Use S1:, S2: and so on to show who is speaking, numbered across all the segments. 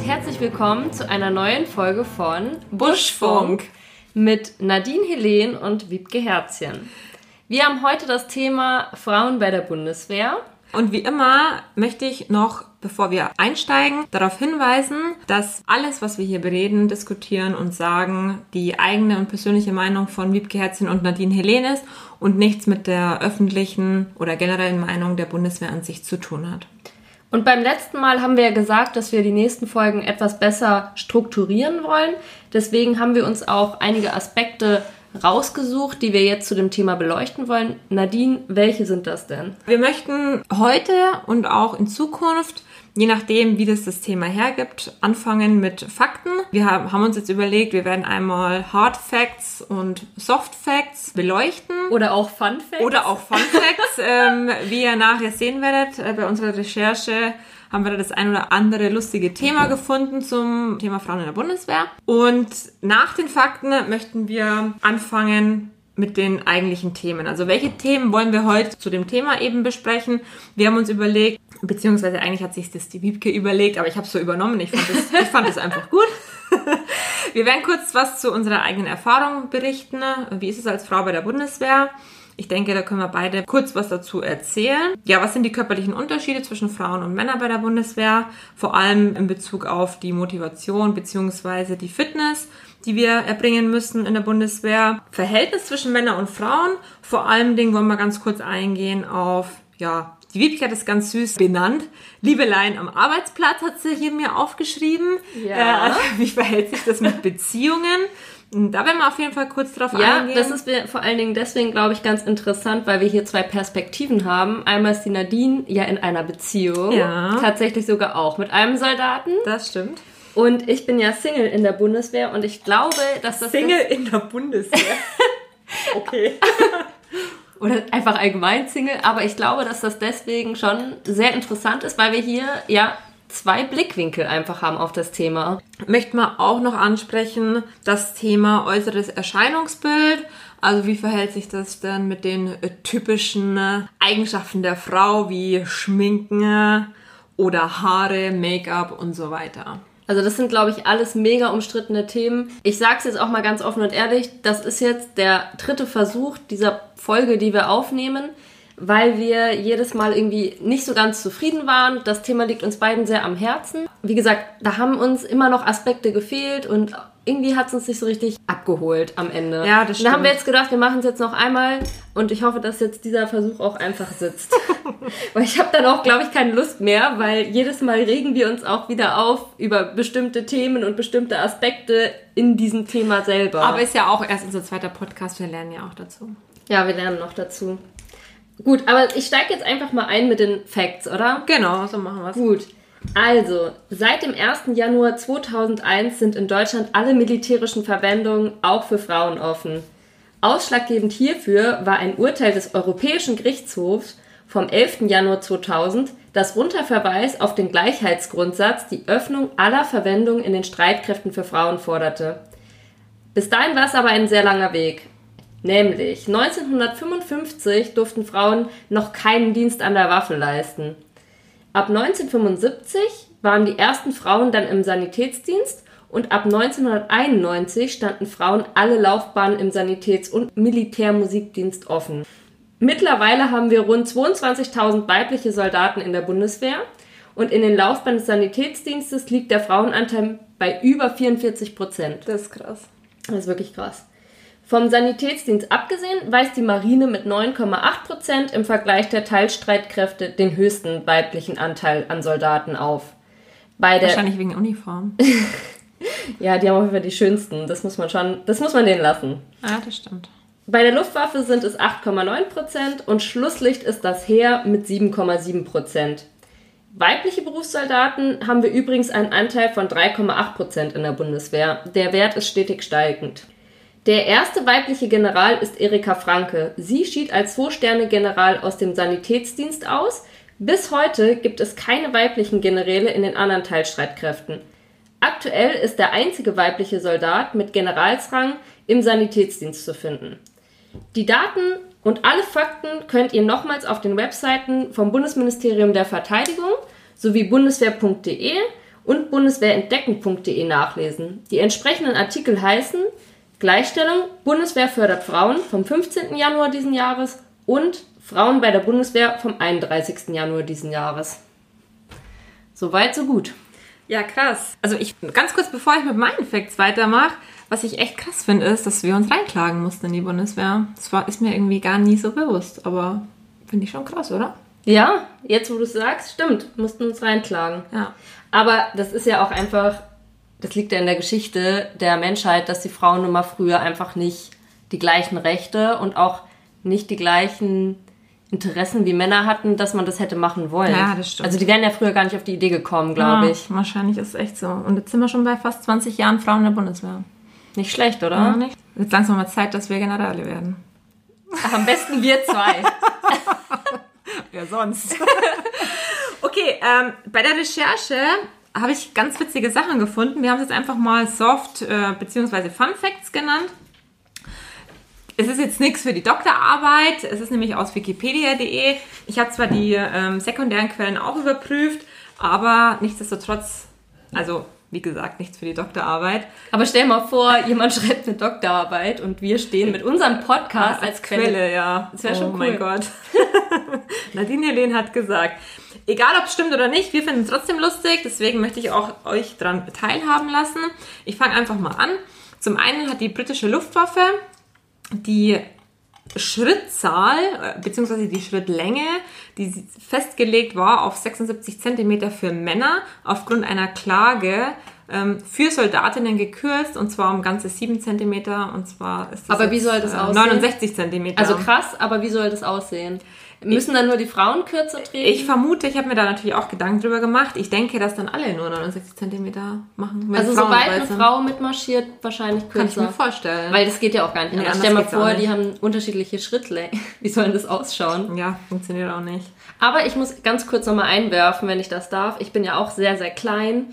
S1: und herzlich willkommen zu einer neuen Folge von Buschfunk mit Nadine Helen und Wiebke Herzchen. Wir haben heute das Thema Frauen bei der Bundeswehr.
S2: Und wie immer möchte ich noch, bevor wir einsteigen, darauf hinweisen, dass alles, was wir hier bereden, diskutieren und sagen, die eigene und persönliche Meinung von Wiebke Herzchen und Nadine Helen ist und nichts mit der öffentlichen oder generellen Meinung der Bundeswehr an sich zu tun hat.
S1: Und beim letzten Mal haben wir ja gesagt, dass wir die nächsten Folgen etwas besser strukturieren wollen. Deswegen haben wir uns auch einige Aspekte rausgesucht, die wir jetzt zu dem Thema beleuchten wollen. Nadine, welche sind das denn?
S2: Wir möchten heute und auch in Zukunft je nachdem, wie das das Thema hergibt, anfangen mit Fakten. Wir haben uns jetzt überlegt, wir werden einmal Hard Facts und Soft Facts beleuchten.
S1: Oder auch Fun Facts.
S2: Oder auch Fun Facts. ähm, wie ihr nachher sehen werdet, äh, bei unserer Recherche haben wir da das ein oder andere lustige Thema gefunden zum Thema Frauen in der Bundeswehr. Und nach den Fakten möchten wir anfangen mit den eigentlichen Themen. Also welche Themen wollen wir heute zu dem Thema eben besprechen? Wir haben uns überlegt, beziehungsweise eigentlich hat sich das die Wiebke überlegt, aber ich habe es so übernommen. Ich fand es einfach gut. Wir werden kurz was zu unserer eigenen Erfahrung berichten. Wie ist es als Frau bei der Bundeswehr? Ich denke, da können wir beide kurz was dazu erzählen. Ja, was sind die körperlichen Unterschiede zwischen Frauen und Männern bei der Bundeswehr? Vor allem in Bezug auf die Motivation bzw. die Fitness, die wir erbringen müssen in der Bundeswehr. Verhältnis zwischen Männern und Frauen. Vor allem Dingen wollen wir ganz kurz eingehen auf, ja, die Wiebke hat es ganz süß benannt. Liebeleien am Arbeitsplatz hat sie hier mir aufgeschrieben. Ja. Äh, wie verhält sich das mit Beziehungen? Da werden wir auf jeden Fall kurz drauf
S1: ja,
S2: eingehen.
S1: Ja, das ist vor allen Dingen deswegen, glaube ich, ganz interessant, weil wir hier zwei Perspektiven haben. Einmal ist die Nadine ja in einer Beziehung. Ja. Tatsächlich sogar auch mit einem Soldaten.
S2: Das stimmt.
S1: Und ich bin ja Single in der Bundeswehr und ich glaube, dass das.
S2: Single in der Bundeswehr. okay.
S1: Oder einfach allgemein Single. Aber ich glaube, dass das deswegen schon sehr interessant ist, weil wir hier ja zwei Blickwinkel einfach haben auf das Thema.
S2: Möchten wir auch noch ansprechen, das Thema äußeres Erscheinungsbild. Also wie verhält sich das denn mit den typischen Eigenschaften der Frau wie Schminken oder Haare, Make-up und so weiter?
S1: Also das sind, glaube ich, alles mega umstrittene Themen. Ich sage es jetzt auch mal ganz offen und ehrlich, das ist jetzt der dritte Versuch dieser Folge, die wir aufnehmen weil wir jedes Mal irgendwie nicht so ganz zufrieden waren. Das Thema liegt uns beiden sehr am Herzen. Wie gesagt, da haben uns immer noch Aspekte gefehlt und irgendwie hat es uns nicht so richtig abgeholt am Ende.
S2: Ja, das stimmt.
S1: Da haben wir jetzt gedacht, wir machen es jetzt noch einmal und ich hoffe, dass jetzt dieser Versuch auch einfach sitzt. weil ich habe dann auch, glaube ich, keine Lust mehr, weil jedes Mal regen wir uns auch wieder auf über bestimmte Themen und bestimmte Aspekte in diesem Thema selber.
S2: Aber ist ja auch erst unser zweiter Podcast, wir lernen ja auch dazu.
S1: Ja, wir lernen noch dazu. Gut, aber ich steige jetzt einfach mal ein mit den Facts, oder?
S2: Genau, so machen wir es.
S1: Gut. Also, seit dem 1. Januar 2001 sind in Deutschland alle militärischen Verwendungen auch für Frauen offen. Ausschlaggebend hierfür war ein Urteil des Europäischen Gerichtshofs vom 11. Januar 2000, das unter Verweis auf den Gleichheitsgrundsatz die Öffnung aller Verwendungen in den Streitkräften für Frauen forderte. Bis dahin war es aber ein sehr langer Weg. Nämlich 1955 durften Frauen noch keinen Dienst an der Waffe leisten. Ab 1975 waren die ersten Frauen dann im Sanitätsdienst und ab 1991 standen Frauen alle Laufbahnen im Sanitäts- und Militärmusikdienst offen. Mittlerweile haben wir rund 22.000 weibliche Soldaten in der Bundeswehr und in den Laufbahnen des Sanitätsdienstes liegt der Frauenanteil bei über 44 Prozent.
S2: Das ist krass.
S1: Das ist wirklich krass. Vom Sanitätsdienst abgesehen weist die Marine mit 9,8 Prozent im Vergleich der Teilstreitkräfte den höchsten weiblichen Anteil an Soldaten auf.
S2: Bei Wahrscheinlich wegen Uniform.
S1: ja, die haben auf jeden Fall die schönsten. Das muss man schon, das muss man denen lassen.
S2: Ah, das stimmt.
S1: Bei der Luftwaffe sind es 8,9 Prozent und Schlusslicht ist das Heer mit 7,7 Prozent. Weibliche Berufssoldaten haben wir übrigens einen Anteil von 3,8 Prozent in der Bundeswehr. Der Wert ist stetig steigend. Der erste weibliche General ist Erika Franke. Sie schied als Zwei-Sterne-General aus dem Sanitätsdienst aus. Bis heute gibt es keine weiblichen Generäle in den anderen Teilstreitkräften. Aktuell ist der einzige weibliche Soldat mit Generalsrang im Sanitätsdienst zu finden. Die Daten und alle Fakten könnt ihr nochmals auf den Webseiten vom Bundesministerium der Verteidigung sowie bundeswehr.de und bundeswehrentdecken.de nachlesen. Die entsprechenden Artikel heißen Gleichstellung, Bundeswehr fördert Frauen vom 15. Januar diesen Jahres und Frauen bei der Bundeswehr vom 31. Januar diesen Jahres. Soweit, so gut.
S2: Ja, krass. Also ich, ganz kurz bevor ich mit meinen Facts weitermache, was ich echt krass finde, ist, dass wir uns reinklagen mussten in die Bundeswehr. Das war, ist mir irgendwie gar nie so bewusst, aber finde ich schon krass, oder?
S1: Ja, jetzt wo du es sagst, stimmt, mussten uns reinklagen.
S2: Ja.
S1: Aber das ist ja auch einfach, das liegt ja in der Geschichte der Menschheit, dass die Frauen nun mal früher einfach nicht die gleichen Rechte und auch nicht die gleichen Interessen wie Männer hatten, dass man das hätte machen wollen.
S2: Ja, das stimmt.
S1: Also die wären ja früher gar nicht auf die Idee gekommen, glaube
S2: ja,
S1: ich.
S2: Wahrscheinlich ist es echt so. Und jetzt sind wir schon bei fast 20 Jahren Frauen in der Bundeswehr.
S1: Nicht schlecht, oder?
S2: Ja, nicht? Jetzt langsam mal Zeit, dass wir Generale werden.
S1: Ach, am besten wir zwei.
S2: Wer sonst? okay, ähm, bei der Recherche habe ich ganz witzige Sachen gefunden. Wir haben es jetzt einfach mal Soft äh, bzw. Fun Facts genannt. Es ist jetzt nichts für die Doktorarbeit. Es ist nämlich aus wikipedia.de. Ich habe zwar die ähm, sekundären Quellen auch überprüft, aber nichtsdestotrotz, also wie gesagt, nichts für die Doktorarbeit.
S1: Aber stell mal vor, jemand schreibt eine Doktorarbeit und wir stehen mit unserem Podcast als, als Quelle. Quelle.
S2: ja.
S1: Das wäre schon
S2: oh
S1: cool.
S2: mein Gott. Nadine Helene hat gesagt, egal ob es stimmt oder nicht, wir finden es trotzdem lustig, deswegen möchte ich auch euch daran teilhaben lassen. Ich fange einfach mal an. Zum einen hat die britische Luftwaffe die Schrittzahl äh, bzw. die Schrittlänge, die festgelegt war auf 76 Zentimeter für Männer aufgrund einer Klage ähm, für Soldatinnen gekürzt und zwar um ganze 7 Zentimeter und zwar ist das
S1: Aber wie soll das
S2: äh,
S1: aussehen?
S2: 69 Zentimeter.
S1: Also krass, aber wie soll das aussehen? Müssen dann nur die Frauen kürzer treten?
S2: Ich vermute, ich habe mir da natürlich auch Gedanken drüber gemacht. Ich denke, dass dann alle nur 69 Zentimeter machen.
S1: also
S2: Frauen
S1: sobald eine. Frau mitmarschiert, wahrscheinlich kürzer.
S2: Kann ich mir vorstellen.
S1: Weil das geht ja auch gar nicht
S2: Nee,
S1: anders.
S2: anders
S1: Stell mal vor, die haben unterschiedliche Schrittlängen. Wie soll das ausschauen?
S2: ja, funktioniert auch nicht.
S1: Aber ich muss ganz kurz nochmal einwerfen, wenn ich das darf. Ich bin ja auch sehr, sehr klein.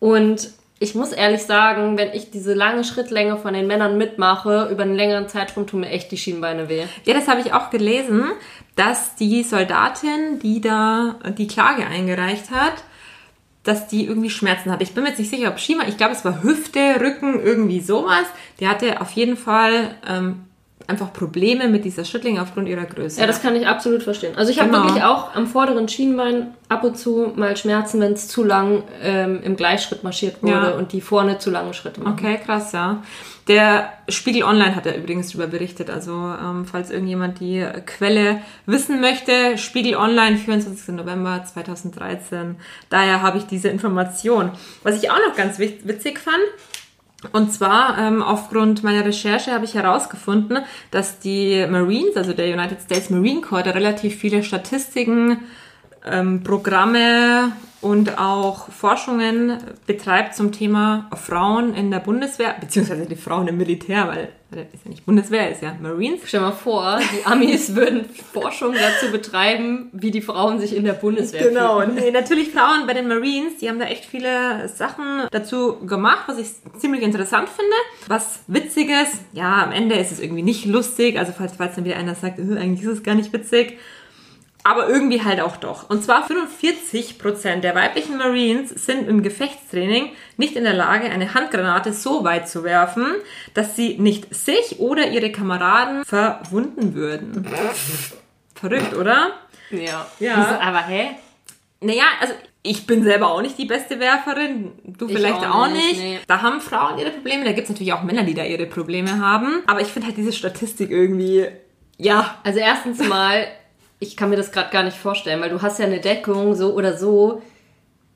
S1: Und ich muss ehrlich sagen, wenn ich diese lange Schrittlänge von den Männern mitmache, über einen längeren Zeitraum tun mir echt die Schienbeine weh.
S2: Ja, das habe ich auch gelesen, dass die Soldatin, die da die Klage eingereicht hat, dass die irgendwie Schmerzen hatte. Ich bin mir jetzt nicht sicher, ob Schieber, ich glaube, es war Hüfte, Rücken, irgendwie sowas. Die hatte auf jeden Fall ähm, einfach Probleme mit dieser Schrittlinge aufgrund ihrer Größe.
S1: Ja, das kann ich absolut verstehen. Also ich habe
S2: Genau.
S1: wirklich auch am vorderen Schienbein ab und zu mal Schmerzen, wenn es zu lang ähm, im Gleichschritt marschiert wurde
S2: Ja.
S1: und die vorne zu lange Schritte machen.
S2: Okay, krass, ja. Der Spiegel Online hat ja übrigens darüber berichtet. Also, ähm, falls irgendjemand die Quelle wissen möchte, Spiegel Online, 24. November 2013. Daher habe ich diese Information. Was ich auch noch ganz wit- witzig fand, und zwar ähm, aufgrund meiner Recherche habe ich herausgefunden, dass die Marines, also der United States Marine Corps, da relativ viele Statistiken, ähm, Programme und auch Forschungen betreibt zum Thema Frauen in der Bundeswehr, beziehungsweise die Frauen im Militär, weil das ist ja nicht Bundeswehr, ist ja Marines.
S1: Stell mal vor, die Amis würden Forschung dazu betreiben, wie die Frauen sich in der Bundeswehr
S2: Genau,
S1: fühlen.
S2: nee, natürlich Frauen bei den Marines, die haben da echt viele Sachen dazu gemacht, was ich ziemlich interessant finde. Was Witziges, ja, am Ende ist es irgendwie nicht lustig, also falls, falls dann wieder einer sagt, "Äh, eigentlich ist es gar nicht witzig, aber irgendwie halt auch doch. Und zwar 45% der weiblichen Marines sind im Gefechtstraining nicht in der Lage, eine Handgranate so weit zu werfen, dass sie nicht sich oder ihre Kameraden verwunden würden. Verrückt, oder?
S1: Ja.
S2: Ja.
S1: Aber hä?
S2: Naja, also ich bin selber auch nicht die beste Werferin, du
S1: Ich
S2: vielleicht
S1: auch
S2: auch,
S1: nicht,
S2: nicht.
S1: nee.
S2: Da haben Frauen ihre Probleme, da gibt es natürlich auch Männer, die da ihre Probleme haben. Aber ich finde halt diese Statistik irgendwie, ja,
S1: Also erstens mal, ich kann mir das gerade gar nicht vorstellen, weil du hast ja eine Deckung so oder so.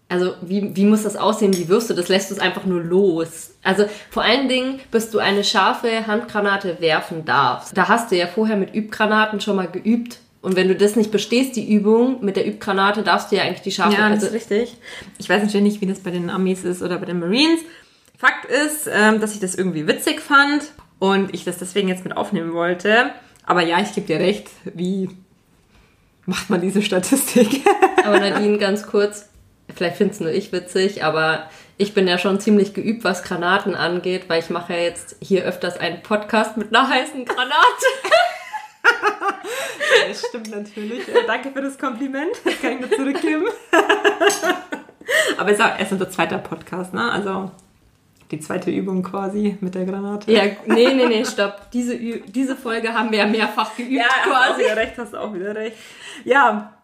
S1: Also wie, wie muss das aussehen? Wie wirst du das? Lässt du es einfach nur los? Also vor allen Dingen, bis du eine scharfe Handgranate werfen darfst. Da hast du ja vorher mit Übgranaten schon mal geübt. Und wenn du das nicht bestehst, die Übung mit der Übgranate, darfst du ja eigentlich die scharfe...
S2: ja, das
S1: also,
S2: ist richtig. Ich weiß natürlich nicht, wie das bei den Amis ist oder bei den Marines. Fakt ist, ähm, dass ich das irgendwie witzig fand und ich das deswegen jetzt mit aufnehmen wollte. Aber ja, ich gebe dir recht, wie macht man diese Statistik?
S1: aber Nadine, ganz kurz, vielleicht findest nur ich witzig, aber ich bin ja schon ziemlich geübt, was Granaten angeht, weil ich mache ja jetzt hier öfters einen Podcast mit einer heißen Granate.
S2: Das stimmt natürlich. Äh, danke für das Kompliment. Das kann ich nur zurückgeben. Aber es ist auch erst unser zweiter Podcast, ne? Also die zweite Übung quasi mit der Granate.
S1: Ja, nee, nee, nee, stopp. Diese, Ü diese Folge haben wir ja mehrfach geübt
S2: Ja,
S1: quasi.
S2: Wieder recht, hast du auch wieder recht. Ja,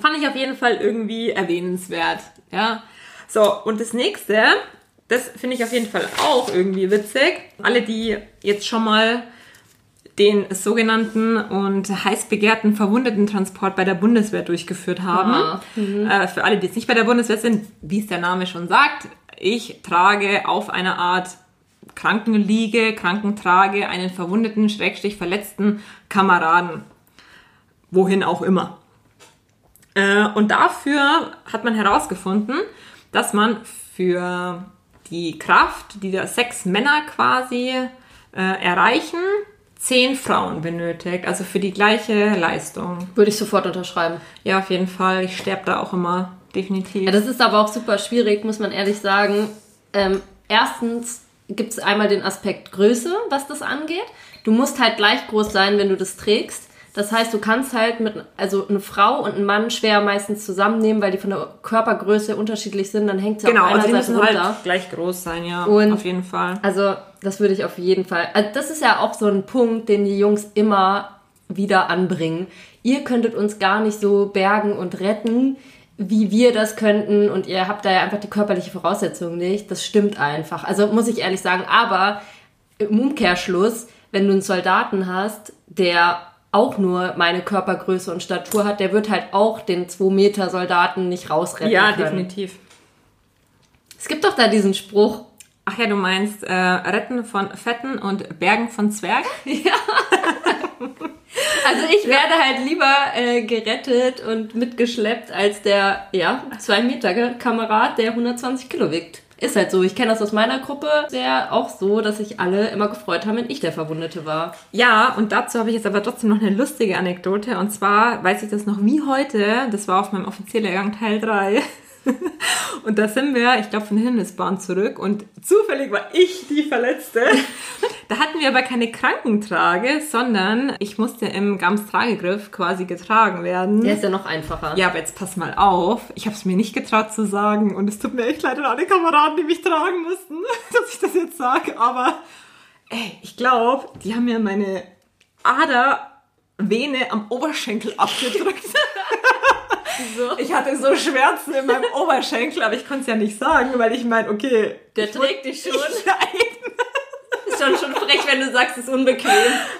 S2: fand ich auf jeden Fall irgendwie erwähnenswert. Ja. So, und das nächste, das finde ich auf jeden Fall auch irgendwie witzig. Alle, die jetzt schon mal den sogenannten und heiß begehrten Verwundetentransport bei der Bundeswehr durchgeführt haben.
S1: Ah,
S2: Äh, für alle, die jetzt nicht bei der Bundeswehr sind, wie es der Name schon sagt, ich trage auf einer Art Krankenliege, Krankentrage einen verwundeten, schrägstrich verletzten Kameraden. Wohin auch immer. Äh, und dafür hat man herausgefunden, dass man für die Kraft, die da sechs Männer quasi äh, erreichen, zehn Frauen benötigt. Also für die gleiche Leistung.
S1: Würde ich sofort unterschreiben.
S2: Ja, auf jeden Fall. Ich sterbe da auch immer definitiv.
S1: Ja, das ist aber auch super schwierig, muss man ehrlich sagen. Ähm, erstens gibt es einmal den Aspekt Größe, was das angeht. Du musst halt gleich groß sein, wenn du das trägst. Das heißt, du kannst halt mit, also eine Frau und einen Mann schwer meistens zusammennehmen, weil die von der Körpergröße unterschiedlich sind. Dann hängt sie
S2: genau,
S1: auf einer
S2: also die
S1: Seite
S2: müssen
S1: runter.
S2: halt gleich groß sein, ja.
S1: Und-
S2: auf jeden Fall.
S1: Also, das würde ich auf jeden Fall. Also das ist ja auch so ein Punkt, den die Jungs immer wieder anbringen. Ihr könntet uns gar nicht so bergen und retten, wie wir das könnten. Und ihr habt da ja einfach die körperliche Voraussetzung nicht. Das stimmt einfach. Also, muss ich ehrlich sagen. Aber im Umkehrschluss, wenn du einen Soldaten hast, der auch nur meine Körpergröße und Statur hat, der wird halt auch den 2 Meter Soldaten nicht rausretten
S2: Ja,
S1: können.
S2: definitiv.
S1: Es gibt doch da diesen Spruch,
S2: Ach ja, du meinst äh, Retten von Fetten und Bergen von Zwergen?
S1: Also ich werde halt lieber äh, gerettet und mitgeschleppt als der, ja, 2 Meter Kamerad, der 120 Kilo wiegt. Ist halt so. Ich kenne das aus meiner Gruppe. Sehr auch so, dass sich alle immer gefreut haben, wenn ich der Verwundete war.
S2: Ja, und dazu habe ich jetzt aber trotzdem noch eine lustige Anekdote. Und zwar weiß ich das noch wie heute. Das war auf meinem Offizierlehrgang Teil 3. Und da sind wir, ich glaube, von der Himmelsbahn zurück. Und zufällig war ich die Verletzte. Da hatten wir aber keine Krankentrage, sondern ich musste im Gams-Tragegriff quasi getragen werden.
S1: Der ist ja noch einfacher.
S2: Ja, aber jetzt pass mal auf. Ich habe es mir nicht getraut zu sagen und es tut mir echt leid an alle Kameraden, die mich tragen mussten, dass ich das jetzt sage. Aber ey, ich glaube, die haben mir meine Adervene am Oberschenkel abgedrückt.
S1: So.
S2: Ich hatte so Schmerzen in meinem Oberschenkel, aber ich konnte es ja nicht sagen, weil ich meine, okay,
S1: Der trägt dich schon.
S2: Nein.
S1: Ist schon schon frech, wenn du sagst, es ist unbequem.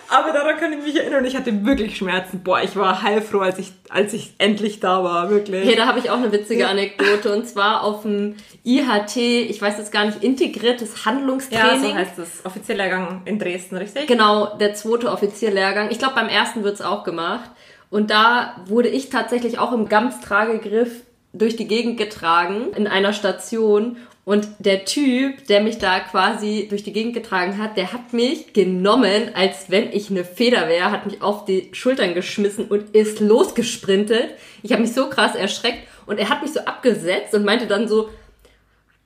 S2: Aber daran kann ich mich erinnern, ich hatte wirklich Schmerzen. Boah, ich war heilfroh, als ich, als ich endlich da war, wirklich.
S1: Hier, da habe ich auch eine witzige Anekdote. Und zwar auf dem IHT, ich weiß jetzt gar nicht, integriertes
S2: Ja,
S1: Handlungstraining.
S2: so heißt es. Offizierlehrgang in Dresden, richtig?
S1: Genau, der zweite Offizierlehrgang. Ich glaube, beim ersten wird's auch gemacht. Und da wurde ich tatsächlich auch im Gams-Tragegriff durch die Gegend getragen in einer Station. Und der Typ, der mich da quasi durch die Gegend getragen hat, der hat mich genommen, als wenn ich eine Feder wäre, hat mich auf die Schultern geschmissen und ist losgesprintet. Ich habe mich so krass erschreckt und er hat mich so abgesetzt und meinte dann so,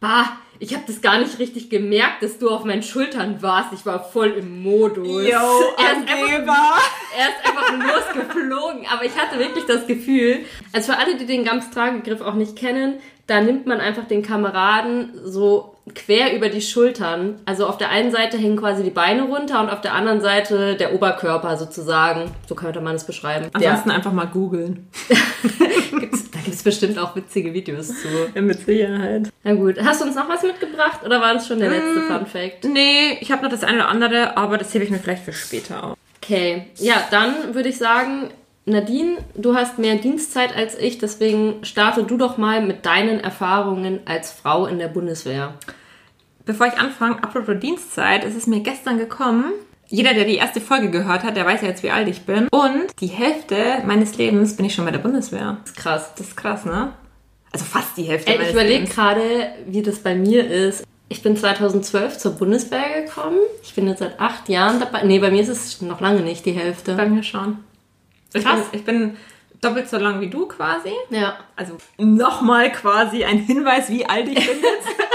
S1: bah, ich habe das gar nicht richtig gemerkt, dass du auf meinen Schultern warst. Ich war voll im Modus.
S2: Yo,
S1: er, ist einfach, er ist einfach losgeflogen. Aber ich hatte wirklich das Gefühl, also für alle, die den Gams-Tragegriff auch nicht kennen, da nimmt man einfach den Kameraden so quer über die Schultern. Also auf der einen Seite hängen quasi die Beine runter und auf der anderen Seite der Oberkörper sozusagen. So könnte man es beschreiben.
S2: Ansonsten einfach mal googeln.
S1: Gibt es bestimmt auch witzige Videos zu.
S2: Ja, mit Sicherheit.
S1: Na gut, hast du uns noch was mitgebracht oder war das schon der letzte
S2: Mm.
S1: Fun Fact?
S2: Nee, ich habe noch das eine oder andere, aber das hebe ich mir vielleicht für später auf.
S1: Okay, ja, dann würde ich sagen, Nadine, du hast mehr Dienstzeit als ich, deswegen starte du doch mal mit deinen Erfahrungen als Frau in der Bundeswehr.
S2: Bevor ich anfange, apropos Dienstzeit, es ist mir gestern gekommen. Jeder, der die erste Folge gehört hat, der weiß ja jetzt, wie alt ich bin. Und die Hälfte meines Lebens bin ich schon bei der Bundeswehr.
S1: Das ist krass.
S2: Das ist krass, ne? Also fast die Hälfte
S1: Ey, ich
S2: meines
S1: überlege
S2: Lebens.
S1: gerade, wie das bei mir ist. Ich bin 2012 zur Bundeswehr gekommen. Ich bin jetzt seit acht Jahren dabei. Nee, bei mir ist es noch lange nicht die Hälfte.
S2: Bei mir schon. Ich bin,
S1: Krass.
S2: ich bin doppelt so lang wie du quasi.
S1: Ja.
S2: Also nochmal quasi ein Hinweis, wie alt ich bin jetzt.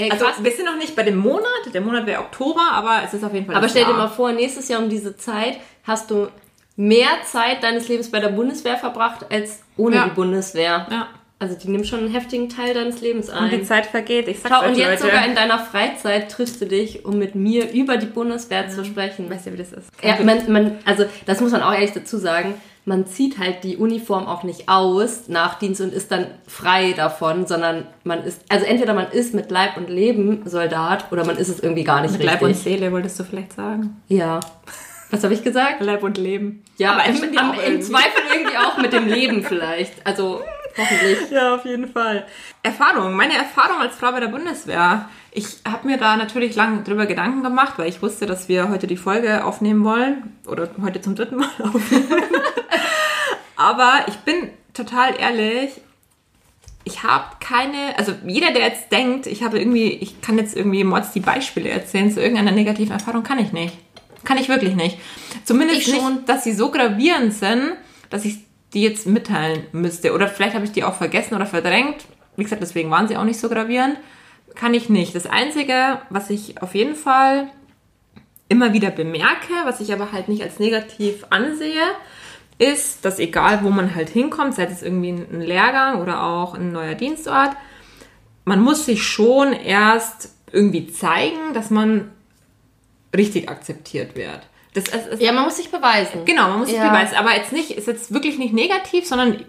S1: Ey,
S2: Also wir sind noch nicht bei dem Monat. Der Monat wäre Oktober, aber es ist auf jeden Fall
S1: Aber stell dir
S2: Jahr.
S1: mal vor, nächstes Jahr um diese Zeit hast du mehr Zeit deines Lebens bei der Bundeswehr verbracht als ohne
S2: Ja.
S1: die Bundeswehr.
S2: Ja.
S1: Also die nimmt schon einen heftigen Teil deines Lebens ein.
S2: Und die Zeit vergeht. Ich sag's
S1: Schau,
S2: euch,
S1: und jetzt
S2: Leute.
S1: sogar in deiner Freizeit triffst du dich, um mit mir über die Bundeswehr zu sprechen.
S2: Weißt du, wie das ist?
S1: Ja, man, man, also das muss man auch ehrlich dazu sagen. Man zieht halt die Uniform auch nicht aus nach Dienst und ist dann frei davon, sondern man ist, also entweder man ist mit Leib und Leben Soldat oder man ist es irgendwie gar nicht
S2: Mit
S1: richtig.
S2: Leib und Seele wolltest du vielleicht sagen.
S1: ja. Was habe ich gesagt?
S2: Leib und Leben.
S1: Ja,
S2: aber
S1: im, am, im. Zweifel irgendwie auch mit dem Leben vielleicht. Also hoffentlich.
S2: Ja, auf jeden Fall. Erfahrung, meine Erfahrung als Frau bei der Bundeswehr. Ich habe mir da natürlich lange drüber Gedanken gemacht, weil ich wusste, dass wir heute die Folge aufnehmen wollen oder heute zum dritten Mal aufnehmen. Aber ich bin total ehrlich, ich habe keine, also jeder, der jetzt denkt, ich habe irgendwie, ich kann jetzt irgendwie Mods die Beispiele erzählen zu irgendeiner negativen Erfahrung, kann ich nicht. Kann ich wirklich nicht. Zumindest
S1: Ich
S2: nicht,
S1: schon.
S2: dass sie so gravierend sind, dass ich die jetzt mitteilen müsste. Oder vielleicht habe ich die auch vergessen oder verdrängt. Wie gesagt, deswegen waren sie auch nicht so gravierend. Kann ich nicht. Das Einzige, was ich auf jeden Fall immer wieder bemerke, was ich aber halt nicht als negativ ansehe, ist, dass egal wo man halt hinkommt, sei es irgendwie ein Lehrgang oder auch ein neuer Dienstort, man muss sich schon erst irgendwie zeigen, dass man richtig akzeptiert wird. Das ist, ist
S1: Ja, man muss sich beweisen.
S2: Genau, man muss sich
S1: Ja.
S2: beweisen. Aber jetzt nicht, ist jetzt wirklich nicht negativ, sondern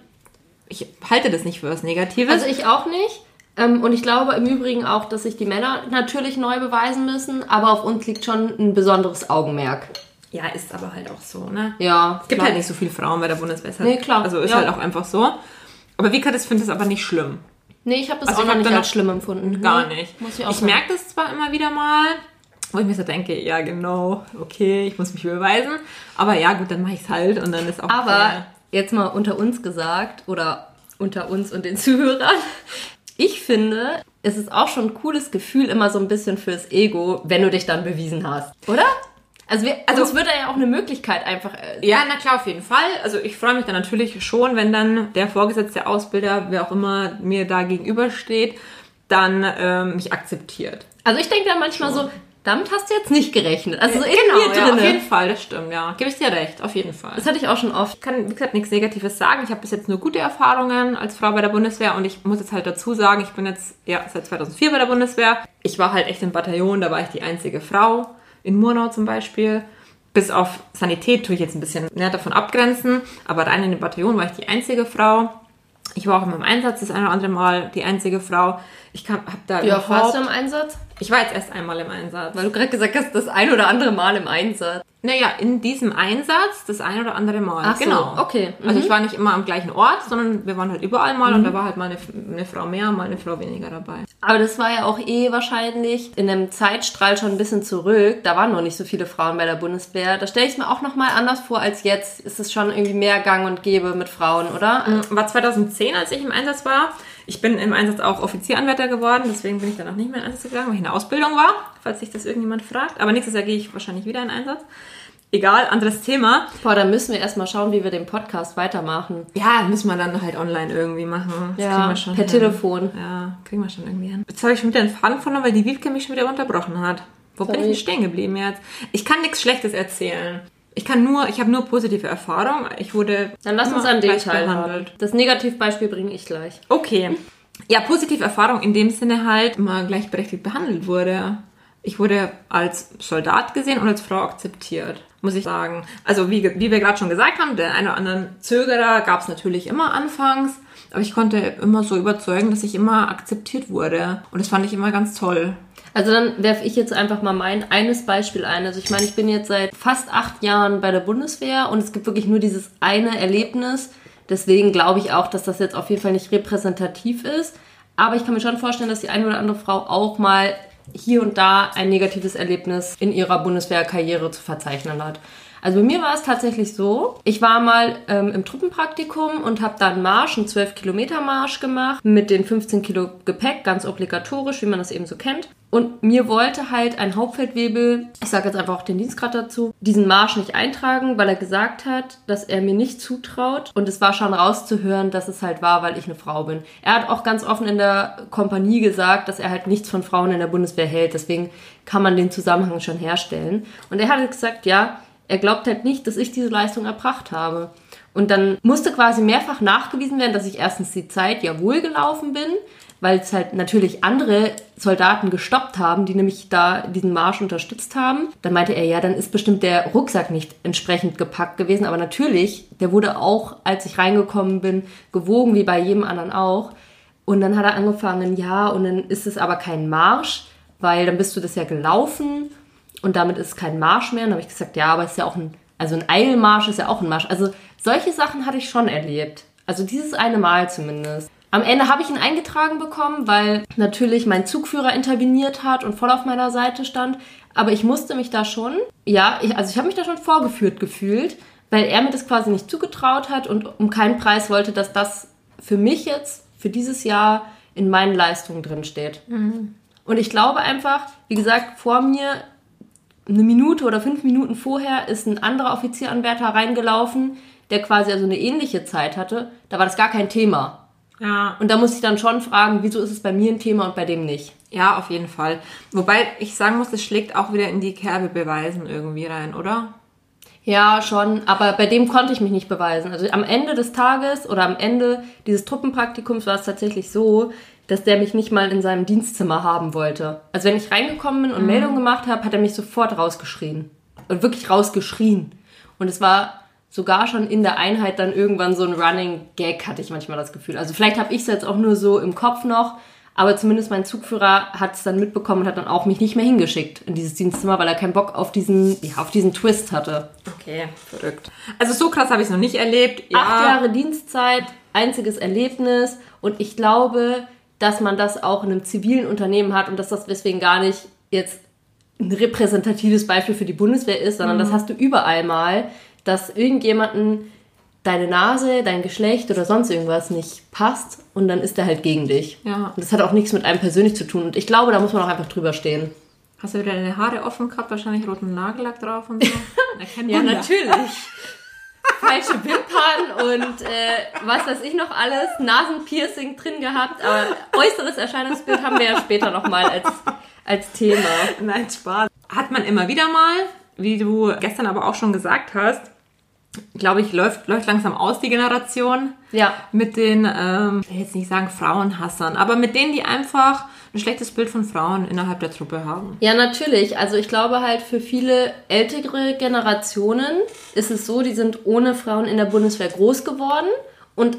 S2: ich halte das nicht für was Negatives.
S1: Also ich auch nicht. Ähm, und ich glaube im Übrigen auch, dass sich die Männer natürlich neu beweisen müssen, aber auf uns liegt schon ein besonderes Augenmerk.
S2: ja, ist aber halt auch so, ne?
S1: Ja,
S2: Es gibt halt nicht so viele Frauen bei der Bundeswehr.
S1: Nee, klar.
S2: Also ist
S1: Ja.
S2: halt auch einfach so. Aber Vika, das finde ich aber nicht schlimm.
S1: Nee, ich habe das
S2: Also
S1: auch noch nicht als schlimm empfunden.
S2: Gar
S1: Nee,
S2: nicht.
S1: Muss ich auch
S2: ich merke das zwar immer wieder mal, wo ich mir so denke, ja genau, okay, ich muss mich beweisen. Aber ja, gut, dann mache ich es halt und dann ist auch
S1: Aber jetzt mal unter uns gesagt oder unter uns und den Zuhörern. Ich finde, es ist auch schon ein cooles Gefühl immer so ein bisschen fürs Ego, wenn du dich dann bewiesen hast. Oder? Also, wir, also es wird ja auch eine Möglichkeit einfach. Äh,
S2: Ja, na klar, auf jeden Fall. Also ich freue mich dann natürlich schon, wenn dann der vorgesetzte Ausbilder, wer auch immer mir da gegenübersteht, dann ähm, mich akzeptiert.
S1: Also ich denke dann manchmal so, damit hast du jetzt nicht gerechnet. Also so in
S2: genau,
S1: mir
S2: ja, auf jeden Fall, das stimmt, ja. Gebe ich dir recht, auf jeden Fall.
S1: Das hatte ich auch schon oft.
S2: Ich kann, wie gesagt, nichts Negatives sagen. Ich habe bis jetzt nur gute Erfahrungen als Frau bei der Bundeswehr und ich muss jetzt halt dazu sagen, ich bin jetzt ja seit 2004 bei der Bundeswehr. Ich war halt echt im Bataillon, da war ich die einzige Frau, in Murnau zum Beispiel. Bis auf Sanität tue ich jetzt ein bisschen näher davon abgrenzen, aber rein in dem Bataillon war ich die einzige Frau. Ich war auch in meinem Einsatz das eine oder andere Mal die einzige Frau. Ich habe da
S1: Wie oft warst du im Einsatz?
S2: Ich war jetzt erst einmal im Einsatz.
S1: Weil du gerade gesagt hast, das ein oder andere Mal im Einsatz.
S2: Naja, in diesem Einsatz das ein oder andere Mal.
S1: Ach so,
S2: genau.
S1: okay.
S2: Also
S1: Mhm.
S2: ich war nicht immer am gleichen Ort, sondern wir waren halt überall mal und da war halt mal eine, eine Frau mehr, mal eine Frau weniger dabei.
S1: Aber das war ja auch eh wahrscheinlich in einem Zeitstrahl schon ein bisschen zurück. Da waren noch nicht so viele Frauen bei der Bundeswehr. Da stelle ich es mir auch nochmal anders vor als jetzt. Ist es schon irgendwie mehr Gang und Gäbe mit Frauen, oder?
S2: War 2010, als ich im Einsatz war. Ich bin im Einsatz auch Offizieranwärter geworden, deswegen bin ich dann auch nicht mehr in Einsatz gegangen, weil ich in der Ausbildung war, falls sich das irgendjemand fragt. Aber nächstes Jahr gehe ich wahrscheinlich wieder in Einsatz. Egal, anderes Thema.
S1: Boah, dann müssen wir erstmal schauen, wie wir den Podcast weitermachen.
S2: Ja, müssen wir dann halt online irgendwie machen. Das
S1: Ja,
S2: kriegen wir schon
S1: per
S2: hin.
S1: Telefon.
S2: Ja, kriegen wir schon irgendwie hin. Jetzt habe ich schon wieder den Faden verloren, weil die Wiebke mich schon wieder unterbrochen hat. Wo bin ich
S1: Sorry.
S2: denn stehen geblieben jetzt? Ich kann nichts Schlechtes erzählen. Ich kann nur, ich habe nur positive Erfahrungen. Ich wurde
S1: Dann lass uns an dem Teil
S2: behandelt.
S1: Das Negativbeispiel bringe ich gleich.
S2: Okay. Ja, positive Erfahrung in dem Sinne halt immer gleichberechtigt behandelt wurde. Ich wurde als Soldat gesehen und als Frau akzeptiert, muss ich sagen. Also wie, wie wir gerade schon gesagt haben, der eine oder anderen Zögerer gab es natürlich immer anfangs, aber ich konnte immer so überzeugen, dass ich immer akzeptiert wurde. Und das fand ich immer ganz toll.
S1: Also dann werfe ich jetzt einfach mal mein eines Beispiel ein. Also ich meine, ich bin jetzt seit fast acht Jahren bei der Bundeswehr und es gibt wirklich nur dieses eine Erlebnis. Deswegen glaube ich auch, dass das jetzt auf jeden Fall nicht repräsentativ ist. Aber ich kann mir schon vorstellen, dass die eine oder andere Frau auch mal hier und da ein negatives Erlebnis in ihrer Bundeswehrkarriere zu verzeichnen hat. Also bei mir war es tatsächlich so, ich war mal ähm, im Truppenpraktikum und habe dann Marsch, einen 12-Kilometer-Marsch gemacht mit den 15 Kilo Gepäck, ganz obligatorisch, wie man das eben so kennt. Und mir wollte halt ein Hauptfeldwebel, ich sage jetzt einfach auch den Dienstgrad dazu, diesen Marsch nicht eintragen, weil er gesagt hat, dass er mir nicht zutraut. Und es war schon rauszuhören, dass es halt war, weil ich eine Frau bin. Er hat auch ganz offen in der Kompanie gesagt, dass er halt nichts von Frauen in der Bundeswehr hält. Deswegen kann man den Zusammenhang schon herstellen. Und er hat gesagt, ja, er glaubt halt nicht, dass ich diese Leistung erbracht habe. Und dann musste quasi mehrfach nachgewiesen werden, dass ich erstens die Zeit ja wohl gelaufen bin, weil es halt natürlich andere Soldaten gestoppt haben, die nämlich da diesen Marsch unterstützt haben. Dann meinte er, ja, dann ist bestimmt der Rucksack nicht entsprechend gepackt gewesen. Aber natürlich, der wurde auch, als ich reingekommen bin, gewogen, wie bei jedem anderen auch. Und dann hat er angefangen, ja, und dann ist es aber kein Marsch, weil dann bist du das ja gelaufen und damit ist es kein Marsch mehr. Und dann habe ich gesagt, ja, aber es ist ja auch ein, also ein Eilmarsch ist ja auch ein Marsch. Also solche Sachen hatte ich schon erlebt. Also dieses eine Mal zumindest. Am Ende habe ich ihn eingetragen bekommen, weil natürlich mein Zugführer interveniert hat und voll auf meiner Seite stand. Aber ich musste mich da schon, ja, ich, also ich habe mich da schon vorgeführt gefühlt, weil er mir das quasi nicht zugetraut hat und um keinen Preis wollte, dass das für mich jetzt, für dieses Jahr in meinen Leistungen drin steht. Mhm. Und ich glaube einfach, wie gesagt, vor mir eine Minute oder fünf Minuten vorher ist ein anderer Offizieranwärter reingelaufen, der quasi also eine ähnliche Zeit hatte. Da war das gar kein Thema. Ja. Und da muss ich dann schon fragen, wieso ist es bei mir ein Thema und bei dem nicht?
S2: Ja, auf jeden Fall. Wobei ich sagen muss, es schlägt auch wieder in die Kerbe beweisen irgendwie rein, oder?
S1: Ja, schon, aber bei dem konnte ich mich nicht beweisen. Also am Ende des Tages oder am Ende dieses Truppenpraktikums war es tatsächlich so, dass der mich nicht mal in seinem Dienstzimmer haben wollte. Also wenn ich reingekommen bin und mhm. Meldung gemacht habe, hat er mich sofort rausgeschrien. Und wirklich rausgeschrien. Und es war sogar schon in der Einheit dann irgendwann so ein Running Gag, hatte ich manchmal das Gefühl. Also vielleicht habe ich es jetzt auch nur so im Kopf noch, aber zumindest mein Zugführer hat es dann mitbekommen und hat dann auch mich nicht mehr hingeschickt in dieses Dienstzimmer, weil er keinen Bock auf diesen, ja, auf diesen Twist hatte.
S2: Okay, verrückt. Also so krass habe ich es noch nicht erlebt.
S1: Ja. Acht Jahre Dienstzeit, einziges Erlebnis und ich glaube, dass man das auch in einem zivilen Unternehmen hat und dass das deswegen gar nicht jetzt ein repräsentatives Beispiel für die Bundeswehr ist, sondern mhm. das hast du überall mal, dass irgendjemanden deine Nase, dein Geschlecht oder sonst irgendwas nicht passt und dann ist er halt gegen dich. Ja. Und das hat auch nichts mit einem persönlich zu tun. Und ich glaube, da muss man auch einfach drüber stehen.
S2: Hast du wieder deine Haare offen gehabt, wahrscheinlich roten Nagellack drauf und so?
S1: ja, natürlich. Falsche Wimpern und äh, was weiß ich noch alles, Nasenpiercing drin gehabt, aber äußeres Erscheinungsbild haben wir ja später nochmal als, als Thema.
S2: Nein, Spaß. Hat man immer wieder mal, wie du gestern aber auch schon gesagt hast, glaube ich, läuft, läuft langsam aus, die Generation. Ja. Mit den, ähm, ich will jetzt nicht sagen Frauenhassern, aber mit denen, die einfach ein schlechtes Bild von Frauen innerhalb der Truppe haben.
S1: Ja, natürlich. Also ich glaube halt für viele ältere Generationen ist es so, die sind ohne Frauen in der Bundeswehr groß geworden und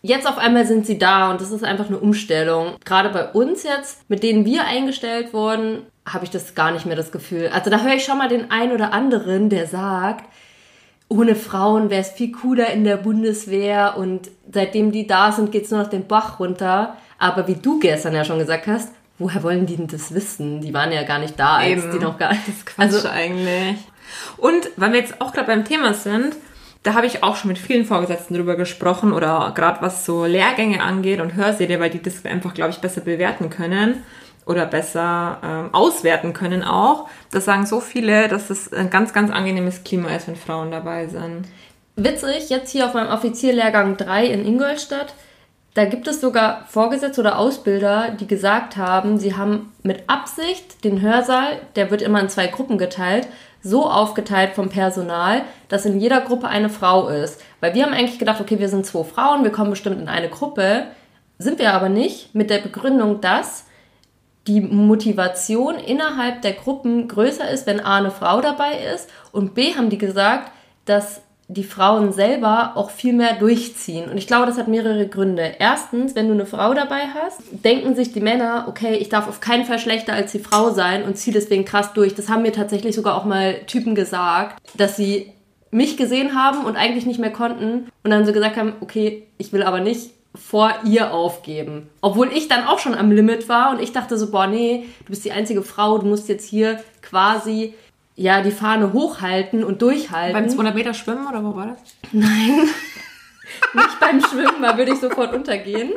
S1: Jetzt auf einmal sind sie da und das ist einfach eine Umstellung. Gerade bei uns jetzt, mit denen wir eingestellt wurden, habe ich das gar nicht mehr das Gefühl. Also da höre ich schon mal den einen oder anderen, der sagt, ohne Frauen wäre es viel cooler in der Bundeswehr und seitdem die da sind, geht es nur noch den Bach runter. Aber wie du gestern ja schon gesagt hast, woher wollen die denn das wissen? Die waren ja gar nicht da, als Eben. die noch gar nicht.
S2: Also eigentlich. Und weil wir jetzt auch gerade beim Thema sind, da habe ich auch schon mit vielen Vorgesetzten drüber gesprochen oder gerade was so Lehrgänge angeht und Hörsäle, weil die das einfach, glaube ich, besser bewerten können oder besser ähm, auswerten können auch. Das sagen so viele, dass es ein ganz, ganz angenehmes Klima ist, wenn Frauen dabei sind.
S1: Witzig, jetzt hier auf meinem Offizierlehrgang 3 in Ingolstadt, da gibt es sogar Vorgesetzte oder Ausbilder, die gesagt haben, sie haben mit Absicht den Hörsaal, der wird immer in zwei Gruppen geteilt, so aufgeteilt vom Personal, dass in jeder Gruppe eine Frau ist. Weil wir haben eigentlich gedacht, okay, wir sind zwei Frauen, wir kommen bestimmt in eine Gruppe. Sind wir aber nicht, mit der Begründung, dass die Motivation innerhalb der Gruppen größer ist, wenn A eine Frau dabei ist und B haben die gesagt, dass die Frauen selber auch viel mehr durchziehen. Und ich glaube, das hat mehrere Gründe. Erstens, wenn du eine Frau dabei hast, denken sich die Männer, okay, ich darf auf keinen Fall schlechter als die Frau sein und ziehe deswegen krass durch. Das haben mir tatsächlich sogar auch mal Typen gesagt, dass sie mich gesehen haben und eigentlich nicht mehr konnten und dann so gesagt haben, okay, ich will aber nicht vor ihr aufgeben. Obwohl ich dann auch schon am Limit war und ich dachte so, boah, nee, du bist die einzige Frau, du musst jetzt hier quasi ja die Fahne hochhalten und durchhalten.
S2: Beim 200 Meter Schwimmen oder wo war das?
S1: Nein, nicht beim Schwimmen, da würde ich sofort untergehen.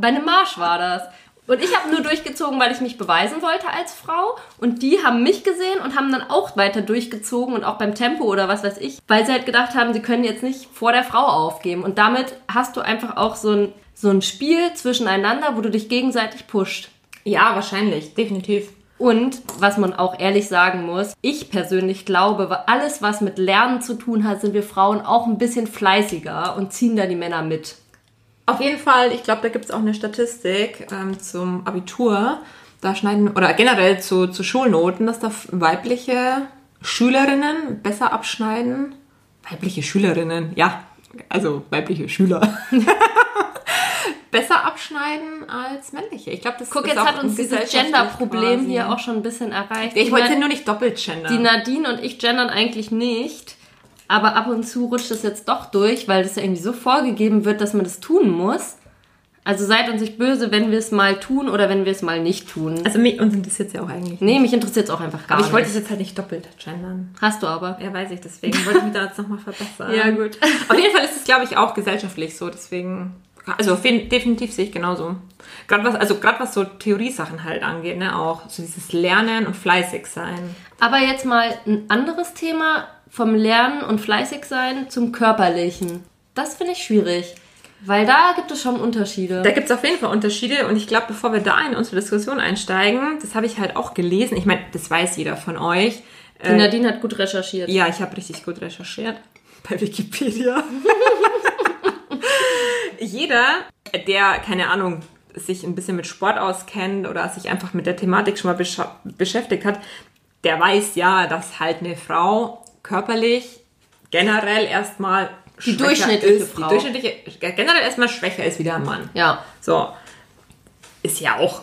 S1: Bei einem Marsch war das. Und ich habe nur durchgezogen, weil ich mich beweisen wollte als Frau. Und die haben mich gesehen und haben dann auch weiter durchgezogen und auch beim Tempo oder was weiß ich, weil sie halt gedacht haben, sie können jetzt nicht vor der Frau aufgeben. Und damit hast du einfach auch so ein, so ein Spiel zwischeneinander, wo du dich gegenseitig pusht.
S2: Ja, wahrscheinlich, definitiv.
S1: Und was man auch ehrlich sagen muss, ich persönlich glaube, alles, was mit Lernen zu tun hat, sind wir Frauen auch ein bisschen fleißiger und ziehen da die Männer mit.
S2: Auf jeden Fall, ich glaube, da gibt es auch eine Statistik ähm, zum Abitur. Da schneiden, oder generell zu, zu Schulnoten, dass da weibliche Schülerinnen besser abschneiden. Weibliche Schülerinnen, ja, also weibliche Schüler. besser abschneiden als männliche. Ich glaube, das
S1: Guck,
S2: ist
S1: jetzt
S2: auch
S1: hat uns dieses Gender-Problem hier auch schon ein bisschen erreicht.
S2: Ich wollte nur nicht doppelt gendern.
S1: Die Nadine und ich gendern eigentlich nicht. Aber ab und zu rutscht das jetzt doch durch, weil das ja irgendwie so vorgegeben wird, dass man das tun muss. Also seid uns nicht böse, wenn wir es mal tun oder wenn wir es mal nicht tun.
S2: also mich, uns interessiert es ja auch eigentlich
S1: Nee, mich interessiert es auch einfach gar
S2: Aber ich wollte
S1: nicht.
S2: es jetzt halt nicht doppelt gendern.
S1: Hast du aber.
S2: Ja, weiß ich, deswegen wollte ich mich da jetzt nochmal verbessern.
S1: Ja, gut.
S2: Auf jeden Fall ist es, glaube ich, auch gesellschaftlich so, deswegen. Also definitiv sehe ich genauso. Gerade was, also gerade was so Theoriesachen halt angeht, ne, auch so dieses Lernen und fleißig sein.
S1: Aber jetzt mal ein anderes Thema vom Lernen und fleißig sein zum körperlichen. Das finde ich schwierig, weil da gibt es schon Unterschiede.
S2: Da gibt es auf jeden Fall Unterschiede und ich glaube, bevor wir da in unsere Diskussion einsteigen, das habe ich halt auch gelesen. Ich meine, das weiß jeder von euch.
S1: Die Nadine hat gut recherchiert.
S2: Ja, ich habe richtig gut recherchiert bei Wikipedia. Jeder, der, keine Ahnung, sich ein bisschen mit Sport auskennt oder sich einfach mit der Thematik schon mal besch beschäftigt hat, der weiß ja, dass halt eine Frau körperlich generell erstmal
S1: Die
S2: schwächer
S1: durchschnittliche
S2: ist,
S1: Frau.
S2: Die durchschnittliche, generell erstmal schwächer ist wie der Mann.
S1: Ja.
S2: So. Ist ja auch.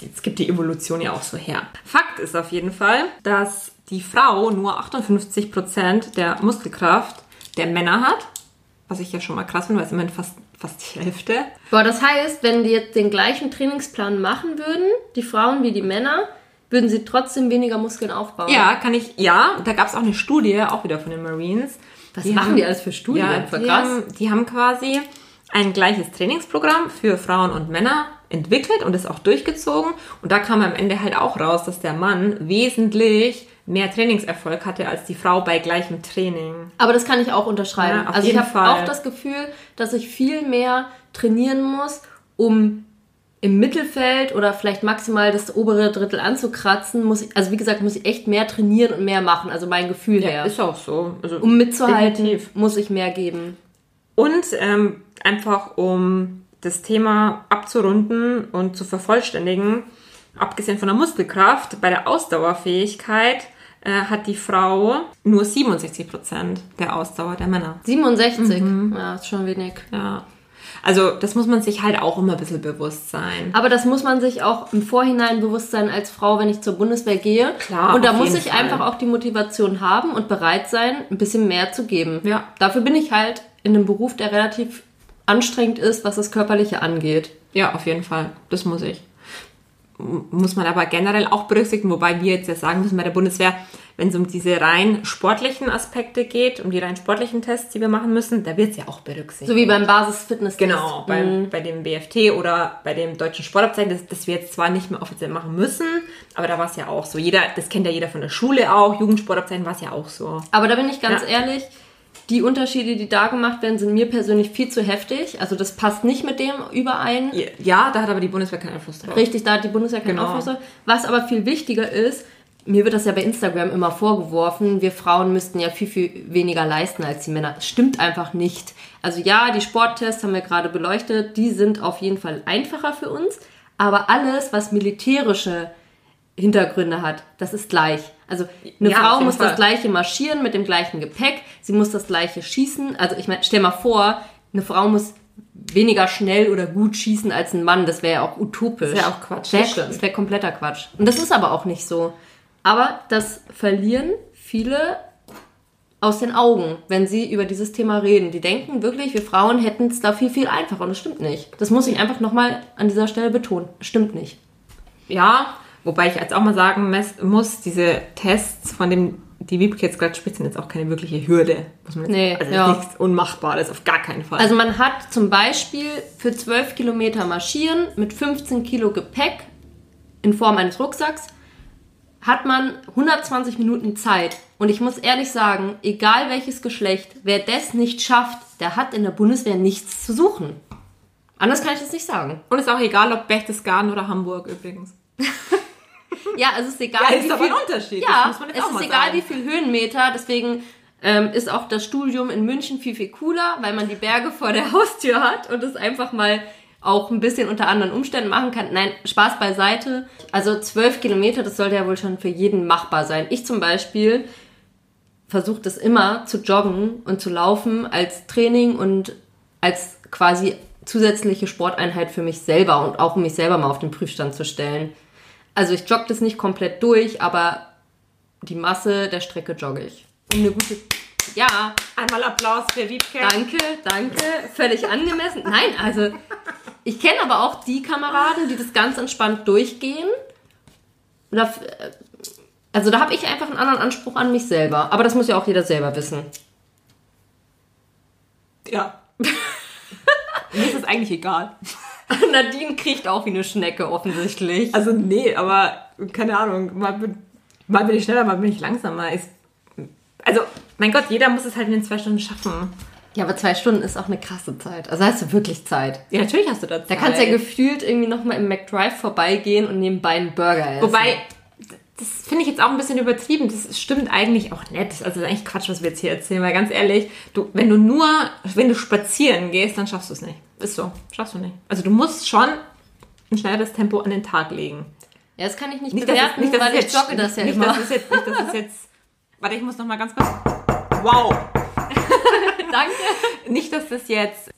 S2: Jetzt gibt die Evolution ja auch so her. Fakt ist auf jeden Fall, dass die Frau nur 58% der Muskelkraft der Männer hat. Was ich ja schon mal krass finde, weil es immerhin fast, fast die Hälfte.
S1: Boah, das heißt, wenn die jetzt den gleichen Trainingsplan machen würden, die Frauen wie die Männer, würden sie trotzdem weniger Muskeln aufbauen.
S2: Ja, kann ich. Ja, da gab es auch eine Studie, auch wieder von den Marines.
S1: Was machen die alles für Studien?
S2: Ja, die,
S1: krass.
S2: haben, die haben quasi ein gleiches Trainingsprogramm für Frauen und Männer entwickelt und ist auch durchgezogen. Und da kam am Ende halt auch raus, dass der Mann wesentlich mehr Trainingserfolg hatte als die Frau bei gleichem Training.
S1: Aber das kann ich auch unterschreiben.
S2: Ja,
S1: also ich habe auch das Gefühl, dass ich viel mehr trainieren muss, um im Mittelfeld oder vielleicht maximal das obere Drittel anzukratzen. Muss ich, also wie gesagt, muss ich echt mehr trainieren und mehr machen. Also mein Gefühl her.
S2: Ist auch so. Also,
S1: um mitzuhalten,
S2: Definitiv.
S1: muss ich mehr geben.
S2: Und ähm, einfach um das Thema abzurunden und zu vervollständigen, abgesehen von der Muskelkraft, bei der Ausdauerfähigkeit äh, hat die Frau nur 67% der Ausdauer der Männer.
S1: 67,
S2: Mhm.
S1: ja, ist schon wenig.
S2: Ja. Also das muss man sich halt auch immer ein bisschen bewusst sein.
S1: Aber das muss man sich auch im Vorhinein bewusst sein als Frau, wenn ich zur Bundeswehr gehe.
S2: Klar,
S1: Und da muss ich
S2: Fall.
S1: einfach auch die Motivation haben und bereit sein, ein bisschen mehr zu geben.
S2: Ja.
S1: Dafür bin ich halt in einem Beruf, der relativ anstrengend ist, was das Körperliche angeht.
S2: Ja, auf jeden Fall. Das muss ich. Muss man aber generell auch berücksichtigen, wobei wir jetzt ja sagen müssen bei der Bundeswehr, wenn es um diese rein sportlichen Aspekte geht, um die rein sportlichen Tests, die wir machen müssen, da wird es ja auch berücksichtigt.
S1: So wie beim Basis-Fitness.
S2: Genau, bei, bei dem BFT oder bei dem deutschen Sportabzeichen, das, das wir jetzt zwar nicht mehr offiziell machen müssen, aber da war es ja auch so. Jeder, das kennt ja jeder von der Schule auch, Jugendsportabzeichen war es ja auch so.
S1: Aber da bin ich ganz
S2: Ja.
S1: ehrlich, die Unterschiede, die da gemacht werden, sind mir persönlich viel zu heftig. Also das passt nicht mit dem überein.
S2: Ja, da hat aber die Bundeswehr keinen Einfluss drauf.
S1: Richtig, da hat die Bundeswehr keinen
S2: Genau.
S1: Aufschluss. drauf. Was aber viel wichtiger ist, mir wird das ja bei Instagram immer vorgeworfen, wir Frauen müssten ja viel, viel weniger leisten als die Männer. Das stimmt einfach nicht. Also ja, die Sporttests haben wir gerade beleuchtet, die sind auf jeden Fall einfacher für uns, aber alles, was militärische Hintergründe hat, das ist gleich. Also eine
S2: Ja,
S1: Frau muss
S2: Fall.
S1: das gleiche marschieren mit dem gleichen Gepäck, sie muss das gleiche schießen. Also ich meine, stell mal vor, eine Frau muss weniger schnell oder gut schießen als ein Mann. Das wäre ja auch utopisch.
S2: Das wär auch Quatsch,
S1: Wär,
S2: das
S1: wäre kompletter Quatsch. Und das ist aber auch nicht so. Aber das verlieren viele aus den Augen, wenn sie über dieses Thema reden. Die denken wirklich, wir Frauen hätten es da viel, viel einfacher. Und das stimmt nicht. Das muss ich einfach nochmal an dieser Stelle betonen. Stimmt nicht.
S2: Ja, wobei ich jetzt auch mal sagen muss, diese Tests, von denen die Wiebke jetzt gerade spricht, sind jetzt auch keine wirkliche Hürde. Muss man jetzt,
S1: Nee,
S2: also
S1: ja.
S2: nichts Unmachbares, auf gar keinen Fall.
S1: Also man hat zum Beispiel für 12 Kilometer marschieren mit 15 Kilo Gepäck in Form eines Rucksacks hat man 120 Minuten Zeit. Und ich muss ehrlich sagen, egal welches Geschlecht, wer das nicht schafft, der hat in der Bundeswehr nichts zu suchen. Anders kann ich das nicht sagen.
S2: Und ist auch egal, ob Berchtesgaden oder Hamburg übrigens.
S1: Ja, es ist egal,
S2: Ja,
S1: wie
S2: ist aber
S1: viel,
S2: ein Unterschied,
S1: Ja, es ist egal,
S2: sagen.
S1: wie viel Höhenmeter. Deswegen ähm, ist auch das Studium in München viel, viel cooler, weil man die Berge vor der Haustür hat und es einfach mal auch ein bisschen unter anderen Umständen machen kann. Nein, Spaß beiseite. Also zwölf Kilometer, das sollte ja wohl schon für jeden machbar sein. Ich zum Beispiel versuche das immer zu joggen und zu laufen als Training und als quasi zusätzliche Sporteinheit für mich selber und auch um mich selber mal auf den Prüfstand zu stellen. Also ich jogge das nicht komplett durch, aber die Masse der Strecke jogge ich. Um eine gute. Ja,
S2: Einmal Applaus für Wiebke.
S1: danke, danke. Völlig angemessen. Nein, also ich kenne aber auch die Kameraden, die das ganz entspannt durchgehen. Äh, also da habe ich einfach einen anderen Anspruch an mich selber. Aber das muss ja auch jeder selber wissen.
S2: Ja. Mir ist das eigentlich egal.
S1: Nadine kriecht auch wie eine Schnecke offensichtlich.
S2: Also nee, aber keine Ahnung, mal bin, mal bin ich schneller, mal bin ich langsamer. Ist, also, mein Gott, jeder muss es halt in den zwei Stunden schaffen.
S1: Ja, aber zwei Stunden ist auch eine krasse Zeit. Also hast du wirklich Zeit.
S2: Ja, natürlich hast du das.
S1: Da kannst du ja gefühlt irgendwie nochmal im McDrive vorbeigehen und nebenbei einen Burger essen.
S2: Wobei, das finde ich jetzt auch ein bisschen übertrieben. Das stimmt eigentlich auch nicht. Also das ist eigentlich Quatsch, was wir jetzt hier erzählen. Weil ganz ehrlich, du, wenn du nur, wenn du spazieren gehst, dann schaffst du es nicht. Ist so. Schaffst du nicht. Also du musst schon ein schnelleres Tempo an den Tag legen.
S1: Ja, das kann ich nicht,
S2: Nicht,
S1: bewerten,
S2: nicht, dass
S1: weil ich jogge das ja
S2: nicht,
S1: immer.
S2: Dass es jetzt, nicht, dass es jetzt... Warte, ich muss noch mal ganz kurz... Wow.
S1: Danke.
S2: Nicht, dass das jetzt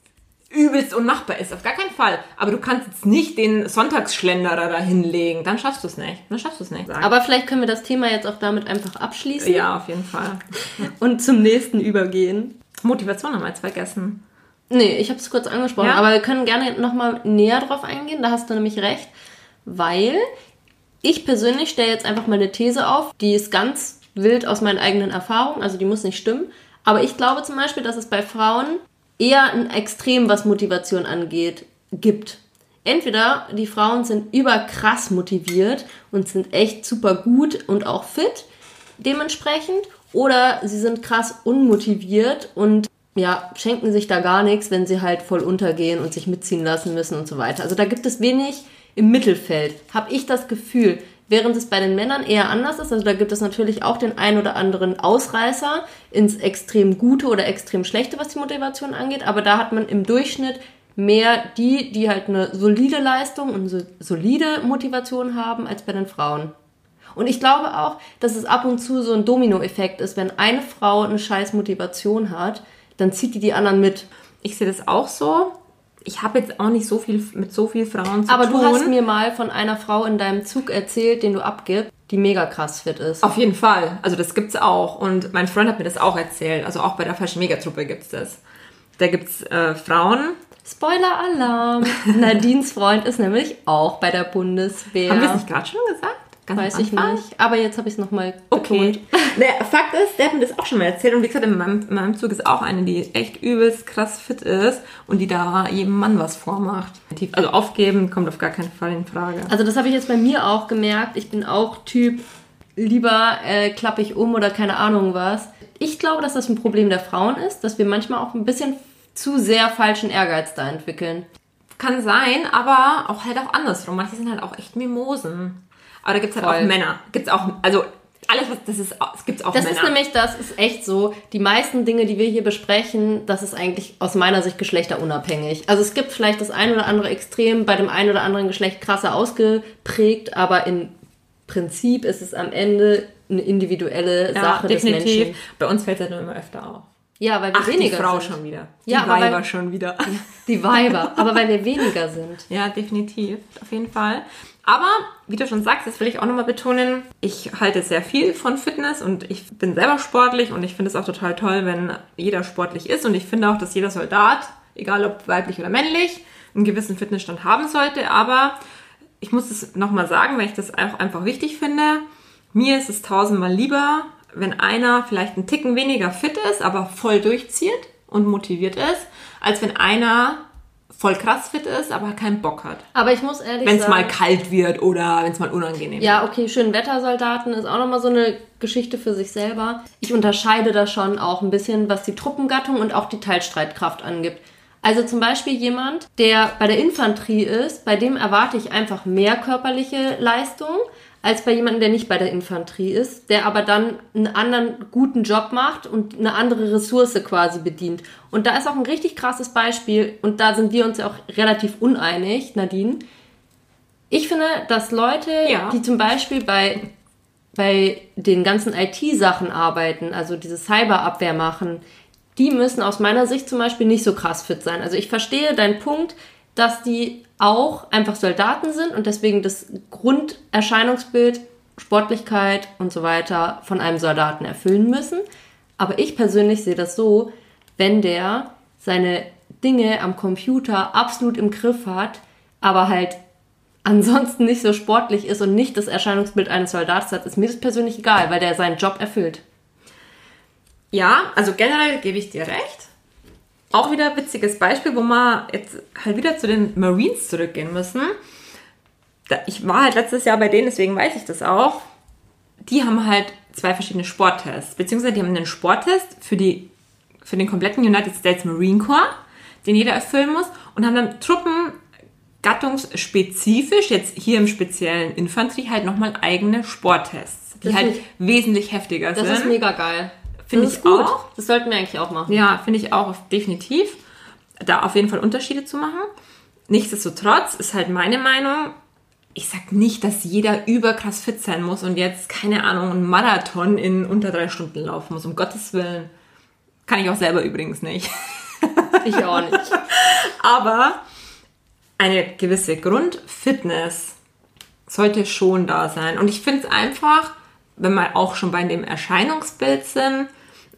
S2: übelst unmachbar ist, auf gar keinen Fall. Aber du kannst jetzt nicht den Sonntagsschlenderer da hinlegen. Dann schaffst du es nicht. Dann schaffst du es nicht.
S1: Aber vielleicht können wir das Thema jetzt auch damit einfach abschließen
S2: ja, auf jeden Fall.
S1: und zum nächsten übergehen.
S2: Motivation haben wir jetzt vergessen.
S1: Nee, ich habe es kurz angesprochen,
S2: Ja?
S1: aber wir können gerne nochmal näher drauf eingehen, da hast du nämlich recht, weil ich persönlich stelle jetzt einfach mal eine These auf, die ist ganz wild aus meinen eigenen Erfahrungen, also die muss nicht stimmen, aber ich glaube zum Beispiel, dass es bei Frauen eher ein Extrem, was Motivation angeht, gibt. Entweder die Frauen sind überkrass motiviert und sind echt super gut und auch fit dementsprechend, oder sie sind krass unmotiviert und ja, schenken sich da gar nichts, wenn sie halt voll untergehen und sich mitziehen lassen müssen und so weiter. Also da gibt es wenig im Mittelfeld, habe ich das Gefühl. Während es bei den Männern eher anders ist, also da gibt es natürlich auch den ein oder anderen Ausreißer ins extrem Gute oder extrem Schlechte, was die Motivation angeht, aber da hat man im Durchschnitt mehr die, die halt eine solide Leistung und so, solide Motivation haben, als bei den Frauen. Und ich glaube auch, dass es ab und zu so ein Dominoeffekt ist, wenn eine Frau eine scheiß Motivation hat, dann zieht die die anderen mit.
S2: Ich sehe das auch so. Ich habe jetzt auch nicht so viel mit so viel Frauen zu
S1: Aber
S2: tun.
S1: du hast mir mal von einer Frau in deinem Zug erzählt, den du abgibst, die mega krass fit ist.
S2: Auf jeden Fall. Also das gibt's auch. Und mein Freund hat mir das auch erzählt. Also auch bei der Fashion Mega Truppe gibt's das. Da gibt's äh, Frauen.
S1: Spoiler-Alarm! Nadines Freund ist nämlich auch bei der Bundeswehr.
S2: Haben wir es nicht gerade schon gesagt? Ganz
S1: Weiß ich nicht. Aber jetzt habe ich es nochmal
S2: Okay. naja, Fakt ist, der hat mir das auch schon mal erzählt. Und wie gesagt, in meinem, in meinem Zug ist auch eine, die echt übelst krass fit ist und die da jedem Mann was vormacht. Also aufgeben kommt auf gar keinen Fall in Frage.
S1: Also das habe ich jetzt bei mir auch gemerkt. Ich bin auch Typ, lieber äh, klappe ich um oder keine Ahnung was. Ich glaube, dass das ein Problem der Frauen ist, dass wir manchmal auch ein bisschen zu sehr falschen Ehrgeiz da entwickeln.
S2: Kann sein, aber auch halt auch andersrum. Manche sind halt auch echt Mimosen. Aber da gibt's halt
S1: Voll.
S2: auch Männer. Gibt's auch, also alles, was das ist, es gibt auch
S1: Das
S2: Männer.
S1: ist nämlich, das ist echt so. Die meisten Dinge, die wir hier besprechen, das ist eigentlich aus meiner Sicht geschlechterunabhängig. Also es gibt vielleicht das ein oder andere Extrem bei dem einen oder anderen Geschlecht krasser ausgeprägt, aber im Prinzip ist es am Ende eine individuelle
S2: ja,
S1: Sache des Menschen.
S2: definitiv. Bei uns fällt das nur immer öfter auf.
S1: Ja, weil wir
S2: Ach, die
S1: weniger
S2: Frau
S1: sind.
S2: schon wieder. Die
S1: Ja,
S2: Weiber
S1: weil-
S2: schon wieder.
S1: Die Weiber, aber weil wir weniger sind.
S2: Ja, definitiv. Auf jeden Fall. Aber, wie du schon sagst, das will ich auch nochmal betonen, ich halte sehr viel von Fitness und ich bin selber sportlich und ich finde es auch total toll, wenn jeder sportlich ist und ich finde auch, dass jeder Soldat, egal ob weiblich oder männlich, einen gewissen Fitnessstand haben sollte, aber ich muss es nochmal sagen, weil ich das auch einfach wichtig finde. Mir ist es tausendmal lieber, wenn einer vielleicht einen Ticken weniger fit ist, aber voll durchzieht und motiviert ist, als wenn einer voll krass fit ist, aber keinen Bock hat.
S1: Aber ich muss ehrlich
S2: Wenn es
S1: sagen...
S2: mal kalt wird oder wenn es mal unangenehm
S1: Ja, okay, schön Wettersoldaten ist auch nochmal so eine Geschichte für sich selber. Ich unterscheide da schon auch ein bisschen, was die Truppengattung und auch die Teilstreitkraft angibt. Also zum Beispiel jemand, der bei der Infanterie ist, bei dem erwarte ich einfach mehr körperliche Leistung, als bei jemandem, der nicht bei der Infanterie ist, der aber dann einen anderen guten Job macht und eine andere Ressource quasi bedient. Und da ist auch ein richtig krasses Beispiel, und da sind wir uns ja auch relativ uneinig, Nadine. Ich finde, dass Leute,
S2: Ja.
S1: die zum Beispiel bei, bei den ganzen IT-Sachen arbeiten, also diese Cyberabwehr machen, die müssen aus meiner Sicht zum Beispiel nicht so krass fit sein. Also ich verstehe deinen Punkt, dass die auch einfach Soldaten sind und deswegen das Grunderscheinungsbild, Sportlichkeit und so weiter von einem Soldaten erfüllen müssen. Aber ich persönlich sehe das so, wenn der seine Dinge am Computer absolut im Griff hat, aber halt ansonsten nicht so sportlich ist und nicht das Erscheinungsbild eines Soldats hat, ist mir das persönlich egal, weil der seinen Job erfüllt.
S2: Ja, also generell gebe ich dir recht. Auch wieder ein witziges Beispiel, wo wir jetzt halt wieder zu den Marines zurückgehen müssen. Ich war halt letztes Jahr bei denen, deswegen weiß ich das auch. Die haben halt zwei verschiedene Sporttests, beziehungsweise die haben einen Sporttest für, die, für den kompletten United States Marine Corps, den jeder erfüllen muss, und haben dann Truppen gattungsspezifisch, jetzt hier im speziellen Infanterie, halt nochmal eigene Sporttests, die
S1: Das
S2: halt
S1: ich-
S2: wesentlich heftiger
S1: Das
S2: sind.
S1: ist mega geil.
S2: Finde ich
S1: gut.
S2: auch.
S1: Das sollten wir eigentlich auch machen.
S2: Ja, finde ich auch definitiv. Da auf jeden Fall Unterschiede zu machen. Nichtsdestotrotz ist halt meine Meinung, ich sag nicht, dass jeder überkrass fit sein muss und jetzt, keine Ahnung, einen Marathon in unter drei Stunden laufen muss, um Gottes Willen. Kann ich auch selber übrigens nicht.
S1: Ich auch nicht.
S2: Aber eine gewisse Grundfitness sollte schon da sein. Und ich finde es einfach, wenn wir auch schon bei dem Erscheinungsbild sind,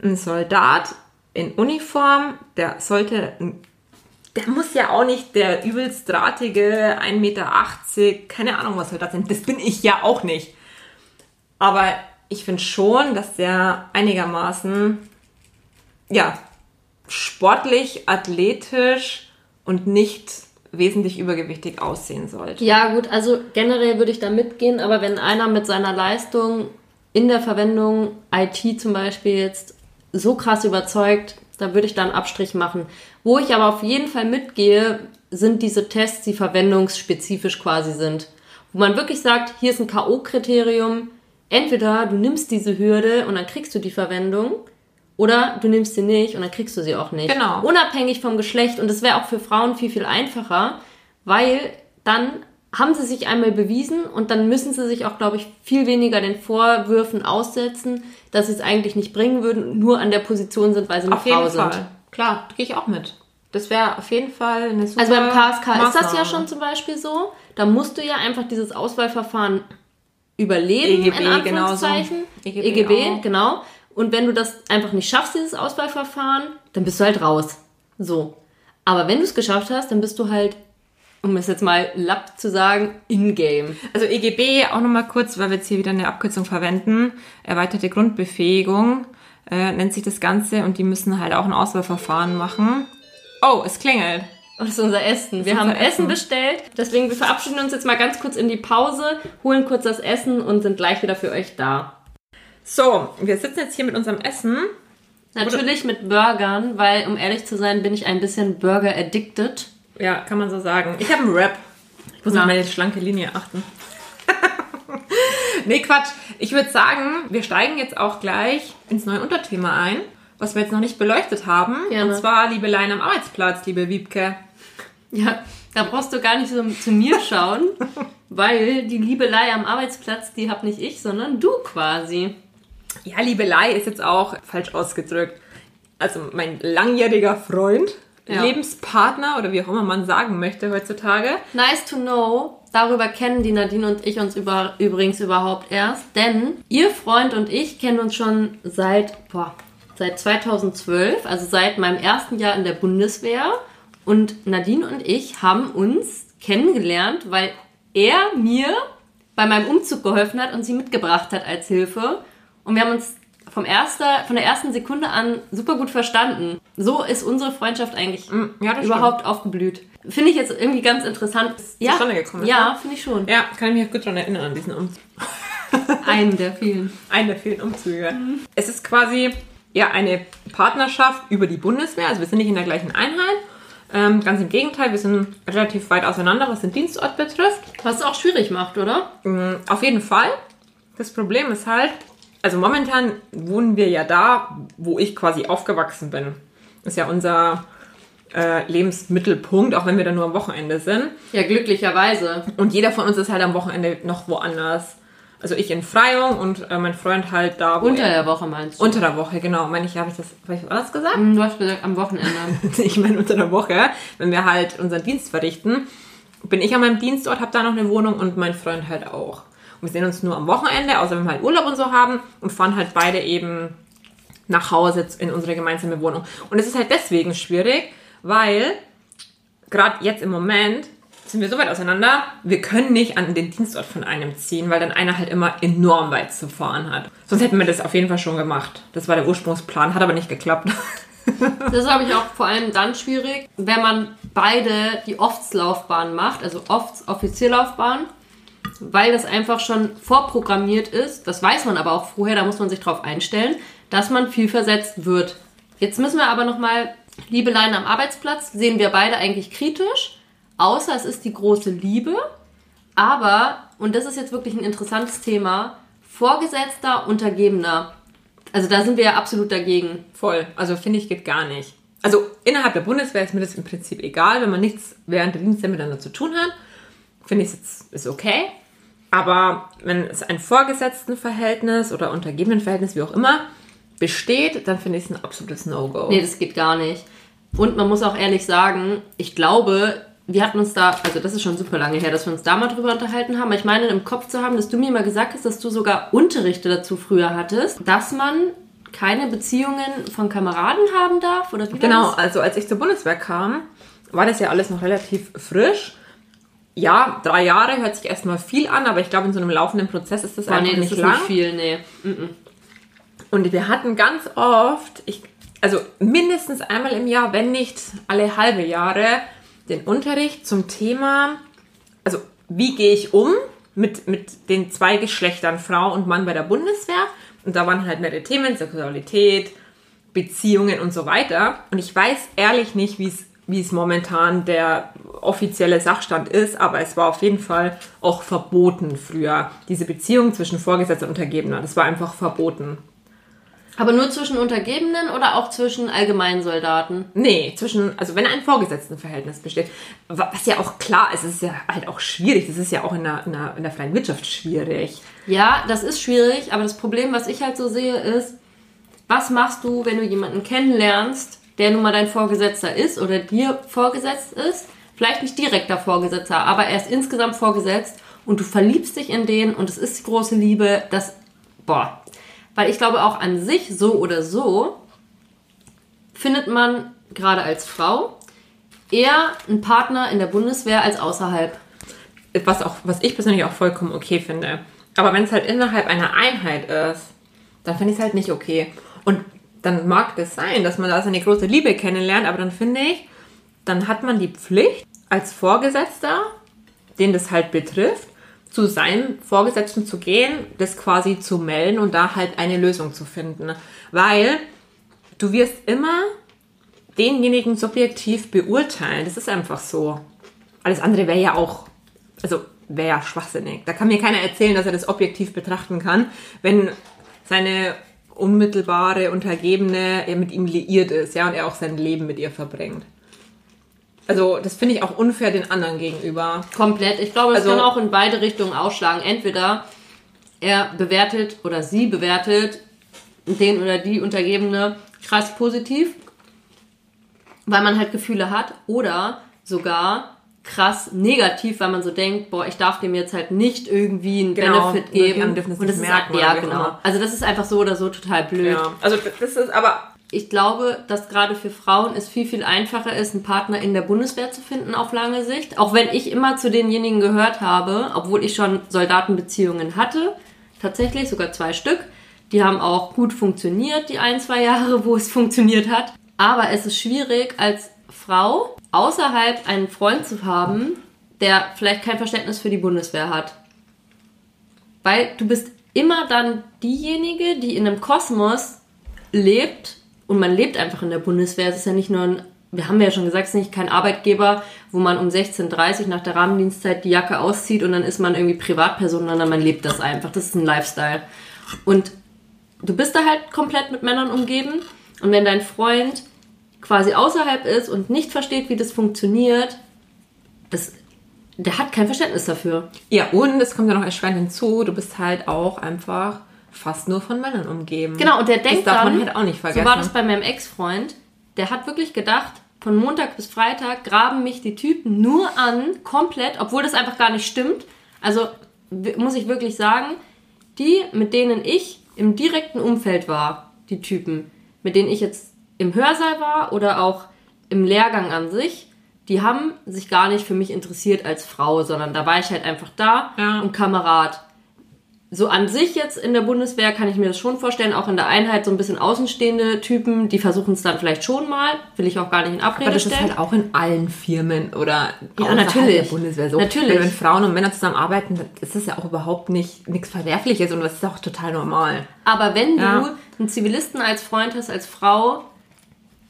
S2: ein Soldat in Uniform, der sollte, der muss ja auch nicht der übelst drahtige 1,80 Meter, keine Ahnung was Soldat sind. Das bin ich ja auch nicht. Aber ich finde schon, dass der einigermaßen, ja, sportlich, athletisch und nicht wesentlich übergewichtig aussehen sollte.
S1: Ja, gut, also generell würde ich da mitgehen, aber wenn einer mit seiner Leistung in der Verwendung IT zum Beispiel jetzt so krass überzeugt, da würde ich da einen Abstrich machen. Wo ich aber auf jeden Fall mitgehe, sind diese Tests, die verwendungsspezifisch quasi sind. Wo man wirklich sagt, hier ist ein K.O.-Kriterium. Entweder du nimmst diese Hürde und dann kriegst du die Verwendung, oder du nimmst sie nicht und dann kriegst du sie auch nicht.
S2: Genau.
S1: Unabhängig vom Geschlecht. Und das wäre auch für Frauen viel, viel einfacher, weil dann haben sie sich einmal bewiesen und dann müssen sie sich auch, glaube ich, viel weniger den Vorwürfen aussetzen, dass sie es eigentlich nicht bringen würden, nur an der Position sind, weil sie eine
S2: Auf
S1: Frau
S2: jeden
S1: sind.
S2: Fall. Klar, gehe ich auch mit. Das wäre auf jeden Fall eine super
S1: Also beim KSK ist das ja
S2: Maßnahme.
S1: schon zum Beispiel so. Da musst du ja einfach dieses Auswahlverfahren überleben,
S2: EGB
S1: in Anführungszeichen.
S2: genauso.
S1: EGB,
S2: EGB auch.
S1: genau. Und wenn du das einfach nicht schaffst, dieses Auswahlverfahren, dann bist du halt raus. So. Aber wenn du es geschafft hast, dann bist du halt, um es jetzt mal lapp zu sagen, in-game.
S2: Also EGB auch nochmal kurz, weil wir jetzt hier wieder eine Abkürzung verwenden. Erweiterte Grundbefähigung äh, nennt sich das Ganze und die müssen halt auch ein Auswahlverfahren machen. Oh, es klingelt.
S1: Und das ist unser Essen. Wir haben Essen
S2: Essen.
S1: bestellt. Deswegen, wir verabschieden uns jetzt mal ganz kurz in die Pause, holen kurz das Essen und sind gleich wieder für euch da.
S2: So, wir sitzen jetzt hier mit unserem Essen.
S1: Natürlich mit Burgern, weil, um ehrlich zu sein, bin ich ein bisschen Burger-addicted.
S2: Ja, kann man so sagen. Ich habe einen Rap. Ich muss
S1: Na.
S2: auf meine schlanke Linie achten. nee, Quatsch. Ich würde sagen, wir steigen jetzt auch gleich ins neue Unterthema ein, was wir jetzt noch nicht beleuchtet haben.
S1: Gerne.
S2: Und zwar Liebeleien am Arbeitsplatz, liebe Wiebke.
S1: Ja, da brauchst du gar nicht so zu mir schauen, weil die Liebelei am Arbeitsplatz, die hab nicht ich, sondern du quasi.
S2: Ja, Liebelei ist jetzt auch falsch ausgedrückt. Also mein langjähriger Freund,
S1: Ja.
S2: Lebenspartner oder wie auch immer man sagen möchte heutzutage.
S1: Nice to know. Darüber kennen die Nadine und ich uns über, übrigens überhaupt erst, denn ihr Freund und ich kennen uns schon seit, boah, seit 2012, also seit meinem ersten Jahr in der Bundeswehr. Und Nadine und ich haben uns kennengelernt, weil er mir bei meinem Umzug geholfen hat und sie mitgebracht hat als Hilfe. Und wir haben uns vom erster, von der ersten Sekunde an super gut verstanden. So ist unsere Freundschaft eigentlich
S2: ja, das
S1: überhaupt aufgeblüht. Finde ich jetzt irgendwie ganz interessant. Ja,
S2: gekommen ist,
S1: ja finde ich schon.
S2: Ja, kann ich mich auch gut daran erinnern an diesen Umzug.
S1: Einen der vielen.
S2: Einen der vielen Umzüge. Es ist quasi ja eine Partnerschaft über die Bundeswehr. Also wir sind nicht in der gleichen Einheit. Ähm, ganz im Gegenteil, wir sind relativ weit auseinander, was den Dienstort betrifft.
S1: Was es auch schwierig macht, oder?
S2: Mm, Auf jeden Fall. Das Problem ist halt, also momentan wohnen wir ja da, wo ich quasi aufgewachsen bin. Ist ja unser äh, Lebensmittelpunkt, auch wenn wir da nur am Wochenende sind.
S1: Ja, glücklicherweise.
S2: Und jeder von uns ist halt am Wochenende noch woanders. Also ich in Freyung und äh, mein Freund halt da, wo
S1: Unter
S2: er,
S1: der Woche meinst du?
S2: unter der Woche, genau. Meine ich, habe ich das, ich was gesagt?
S1: Hm, Du hast gesagt, am Wochenende.
S2: ich meine unter der Woche, wenn wir halt unseren Dienst verrichten, bin ich an meinem Dienstort, habe da noch eine Wohnung und mein Freund halt auch. Wir sehen uns nur am Wochenende, außer wenn wir halt Urlaub und so haben und fahren halt beide eben nach Hause in unsere gemeinsame Wohnung. Und es ist halt deswegen schwierig, weil gerade jetzt im Moment sind wir so weit auseinander, wir können nicht an den Dienstort von einem ziehen, weil dann einer halt immer enorm weit zu fahren hat. Sonst hätten wir das auf jeden Fall schon gemacht. Das war der Ursprungsplan, hat aber nicht geklappt.
S1: Das ist, glaube ich, auch vor allem dann schwierig, wenn man beide die Ofts-Laufbahn macht, also Ofts Offizierlaufbahn, weil das einfach schon vorprogrammiert ist. Das weiß man aber auch vorher, da muss man sich drauf einstellen, dass man viel versetzt wird. Jetzt müssen wir aber nochmal, Liebeleien am Arbeitsplatz, sehen wir beide eigentlich kritisch, außer es ist die große Liebe. Aber, und das ist jetzt wirklich ein interessantes Thema, Vorgesetzter, Untergebener. Also da sind wir ja absolut dagegen.
S2: Voll. Also finde ich, geht gar nicht. Also innerhalb der Bundeswehr ist mir das im Prinzip egal, wenn man nichts während der Dienste miteinander zu tun hat. Finde ich es jetzt ist okay. Aber wenn es ein Vorgesetztenverhältnis oder Untergebenenverhältnis, wie auch immer, besteht, dann finde ich es ein absolutes No-Go.
S1: Nee, das geht gar nicht. Und man muss auch ehrlich sagen, ich glaube, wir hatten uns da, also das ist schon super lange her, dass wir uns da mal drüber unterhalten haben. Aber ich meine, im Kopf zu haben, dass du mir mal gesagt hast, dass du sogar Unterrichte dazu früher hattest, dass man keine Beziehungen von Kameraden haben darf? Oder wie
S2: Genau,
S1: das?
S2: also als ich zur Bundeswehr kam, war das ja alles noch relativ frisch. Ja, drei Jahre hört sich erstmal viel an, aber ich glaube, in so einem laufenden Prozess ist das
S1: Boah,
S2: einfach
S1: nee, das
S2: nicht
S1: ist
S2: lang.
S1: nicht viel, nee.
S2: Und wir hatten ganz oft, ich, also mindestens einmal im Jahr, wenn nicht alle halbe Jahre, den Unterricht zum Thema, also wie gehe ich um mit, mit den zwei Geschlechtern, Frau und Mann bei der Bundeswehr. Und da waren halt mehrere Themen, Sexualität, Beziehungen und so weiter. Und ich weiß ehrlich nicht, wie es wie es momentan der offizielle Sachstand ist, aber es war auf jeden Fall auch verboten früher, diese Beziehung zwischen Vorgesetzter und Untergebener. Das war einfach verboten.
S1: Aber nur zwischen Untergebenen oder auch zwischen Allgemeinsoldaten?
S2: Nee, zwischen, also wenn ein Vorgesetztenverhältnis besteht, wa- was ja auch klar ist, es ist ja halt auch schwierig, das ist ja auch in der, in der, in der freien Wirtschaft schwierig.
S1: Ja, das ist schwierig, aber das Problem, was ich halt so sehe, ist, was machst du, wenn du jemanden kennenlernst, der nun mal dein Vorgesetzter ist oder dir vorgesetzt ist? Vielleicht nicht direkter Vorgesetzter, aber er ist insgesamt vorgesetzt und du verliebst dich in den und es ist die große Liebe, das, boah. Weil ich glaube auch an sich, so oder so, findet man gerade als Frau eher einen Partner in der Bundeswehr als außerhalb.
S2: Was, auch, was ich persönlich auch vollkommen okay finde. Aber wenn es halt innerhalb einer Einheit ist, dann finde ich es halt nicht okay. Und dann mag das sein, dass man da seine große Liebe kennenlernt, aber dann finde ich, dann hat man die Pflicht, als Vorgesetzter, den das halt betrifft, zu seinem Vorgesetzten zu gehen, das quasi zu melden und da halt eine Lösung zu finden. Weil du wirst immer denjenigen subjektiv beurteilen. Das ist einfach so. Alles andere wäre ja auch, also wäre ja schwachsinnig. Da kann mir keiner erzählen, dass er das objektiv betrachten kann, wenn seine unmittelbare Untergebene er mit ihm liiert ist, ja, und er auch sein Leben mit ihr verbringt. Also, das finde ich auch unfair den anderen gegenüber.
S1: Komplett. Ich glaube, das
S2: Also-
S1: kann auch in beide Richtungen ausschlagen. Entweder er bewertet oder sie bewertet den oder die Untergebene krass positiv, weil man halt Gefühle hat, oder sogar krass negativ, weil man so denkt, boah, ich darf dem jetzt halt nicht irgendwie einen
S2: Genau,
S1: Benefit geben. Und das
S2: nicht
S1: ist
S2: merken
S1: ja genau.
S2: immer.
S1: Also das ist einfach so oder so total blöd.
S2: Ja, also das ist aber
S1: Ich glaube, dass gerade für Frauen es viel, viel einfacher ist, einen Partner in der Bundeswehr zu finden auf lange Sicht. Auch wenn ich immer zu denjenigen gehört habe, obwohl ich schon Soldatenbeziehungen hatte, tatsächlich sogar zwei Stück. Die haben auch gut funktioniert, die ein, zwei Jahre, wo es funktioniert hat. Aber es ist schwierig, als Frau außerhalb einen Freund zu haben, der vielleicht kein Verständnis für die Bundeswehr hat. Weil du bist immer dann diejenige, die in einem Kosmos lebt und man lebt einfach in der Bundeswehr. Es ist ja nicht nur ein wir haben ja schon gesagt, es ist nicht kein Arbeitgeber, wo man um 16.30 Uhr nach der Rahmendienstzeit die Jacke auszieht und dann ist man irgendwie Privatperson, sondern man lebt das einfach. Das ist ein Lifestyle. Und du bist da halt komplett mit Männern umgeben und wenn dein Freund quasi außerhalb ist und nicht versteht, wie das funktioniert, das, der hat kein Verständnis dafür.
S2: Ja, und es kommt ja noch erschwerend hinzu, du bist halt auch einfach fast nur von Männern umgeben.
S1: Genau, und der denkt
S2: das darf
S1: dann,
S2: man halt auch nicht vergessen.
S1: so war das bei meinem Ex-Freund, der hat wirklich gedacht, von Montag bis Freitag graben mich die Typen nur an, komplett, obwohl das einfach gar nicht stimmt. Also muss ich wirklich sagen, die, mit denen ich im direkten Umfeld war, die Typen, mit denen ich jetzt im Hörsaal war oder auch im Lehrgang an sich, die haben sich gar nicht für mich interessiert als Frau, sondern da war ich halt einfach da
S2: Ja.
S1: und Kamerad. So an sich jetzt in der Bundeswehr kann ich mir das schon vorstellen, auch in der Einheit so ein bisschen außenstehende Typen, die versuchen es dann vielleicht schon mal, will ich auch gar nicht in Abrede
S2: Aber das ist
S1: stellen.
S2: halt auch in allen Firmen oder
S1: Ja, natürlich.
S2: der Bundeswehr so.
S1: Natürlich.
S2: Wenn, Frauen und Männer zusammenarbeiten, dann ist das ja auch überhaupt nicht nichts Verwerfliches und das ist auch total normal.
S1: Aber wenn du
S2: Ja.
S1: einen Zivilisten als Freund hast, als Frau,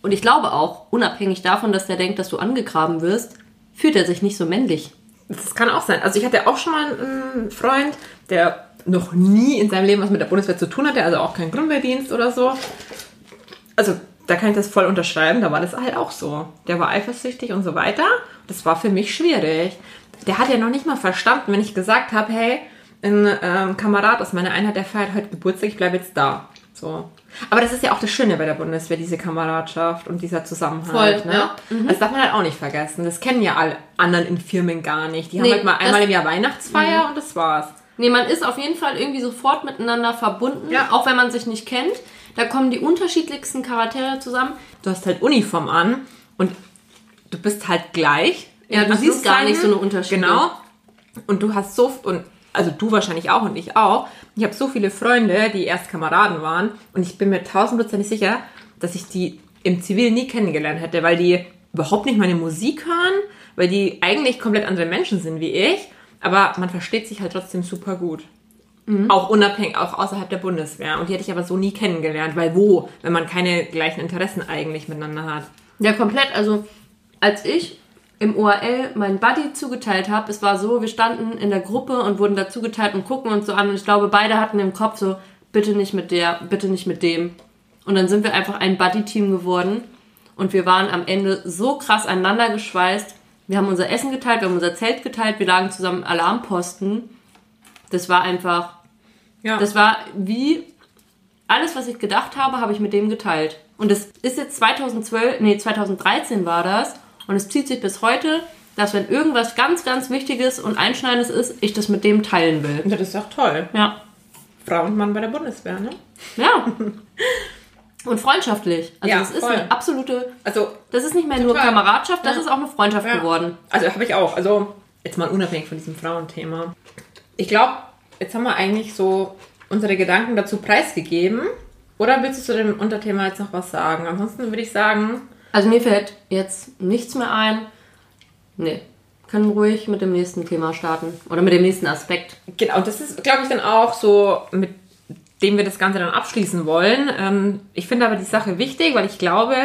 S1: und ich glaube auch, unabhängig davon, dass der denkt, dass du angegraben wirst, fühlt er sich nicht so männlich.
S2: Das kann auch sein. Also ich hatte auch schon mal einen Freund, der noch nie in seinem Leben was mit der Bundeswehr zu tun hatte, also auch kein Grundwehrdienst oder so. Also da kann ich das voll unterschreiben, da war das halt auch so. Der war eifersüchtig und so weiter. Das war für mich schwierig. Der hat ja noch nicht mal verstanden, wenn ich gesagt habe, hey, ein ähm, Kamerad aus meiner Einheit, der feiert heute Geburtstag, ich bleibe jetzt da. So. Aber das ist ja auch das Schöne bei der Bundeswehr, diese Kameradschaft und dieser Zusammenhalt.
S1: Voll,
S2: ne?
S1: ja.
S2: Das darf man halt auch nicht vergessen. Das kennen ja alle anderen in Firmen gar nicht. Die haben
S1: Nee,
S2: halt mal einmal im Jahr Weihnachtsfeier und das war's.
S1: Nee, man ist auf jeden Fall irgendwie sofort miteinander verbunden,
S2: Ja.
S1: auch wenn man sich nicht kennt. Da kommen die unterschiedlichsten Charaktere zusammen.
S2: Du hast halt Uniform an und du bist halt gleich.
S1: Ja, du siehst gar nicht so eine. Unterschiede.
S2: Genau. Und du hast so, und also du wahrscheinlich auch und ich auch. Ich habe so viele Freunde, die erst Kameraden waren und ich bin mir tausendprozentig sicher, dass ich die im Zivil nie kennengelernt hätte, weil die überhaupt nicht meine Musik hören, weil die eigentlich komplett andere Menschen sind wie ich, aber man versteht sich halt trotzdem super gut. Auch unabhängig, auch außerhalb der Bundeswehr. Und die hätte ich aber so nie kennengelernt, weil wo, wenn man keine gleichen Interessen eigentlich miteinander hat.
S1: Ja, komplett. Also, als ich im ORL meinen Buddy zugeteilt habe, es war so, wir standen in der Gruppe und wurden da zugeteilt und gucken uns so an. Und ich glaube, beide hatten im Kopf so, bitte nicht mit der, bitte nicht mit dem. Und dann sind wir einfach ein Buddy-Team geworden. Und wir waren am Ende so krass aneinander geschweißt. Wir haben unser Essen geteilt, wir haben unser Zelt geteilt, wir lagen zusammen Alarmposten. Das war einfach,
S2: Ja.
S1: das war wie alles, was ich gedacht habe, habe ich mit dem geteilt. Und es ist jetzt 2012, nee, 2013 war das. Und es zieht sich bis heute, dass wenn irgendwas ganz, ganz Wichtiges und Einschneidendes ist, ich das mit dem teilen will.
S2: das ist doch toll.
S1: Ja.
S2: Frau und Mann bei der Bundeswehr, ne?
S1: Ja. Und freundschaftlich. Also
S2: Ja,
S1: das ist
S2: voll.
S1: eine absolute,
S2: Also,
S1: das ist nicht mehr nur
S2: Total.
S1: Kameradschaft, das
S2: Ja.
S1: ist auch eine Freundschaft
S2: Ja.
S1: geworden.
S2: Also habe ich auch. Also jetzt mal unabhängig von diesem Frauenthema. Ich glaube, jetzt haben wir eigentlich so unsere Gedanken dazu preisgegeben. Oder willst du zu dem Unterthema jetzt noch was sagen? Ansonsten würde ich sagen,
S1: Also mir fällt jetzt nichts mehr ein. Nee. Können ruhig mit dem nächsten Thema starten. Oder mit dem nächsten Aspekt.
S2: genau, das ist, glaube ich, dann auch so, mit dem wir das Ganze dann abschließen wollen. Ähm, ich finde aber die Sache wichtig, weil ich glaube,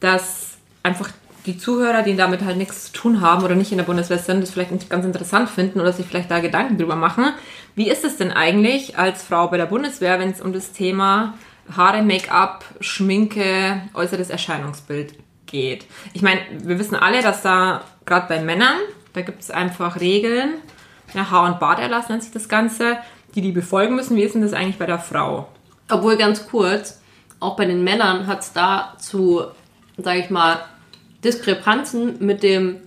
S2: dass einfach die Zuhörer, die damit halt nichts zu tun haben oder nicht in der Bundeswehr sind, das vielleicht nicht ganz interessant finden oder sich vielleicht da Gedanken drüber machen. Wie ist es denn eigentlich als Frau bei der Bundeswehr, wenn es um das Thema Haare, Make-up, Schminke, äußeres Erscheinungsbild geht? Ich meine, wir wissen alle, dass da gerade bei Männern, da gibt es einfach Regeln, ja, Haar- und Barterlass nennt sich das Ganze, die die befolgen müssen. Wie ist denn das eigentlich bei der Frau?
S1: Obwohl ganz kurz, auch bei den Männern hat es da zu, sage ich mal, Diskrepanzen mit dem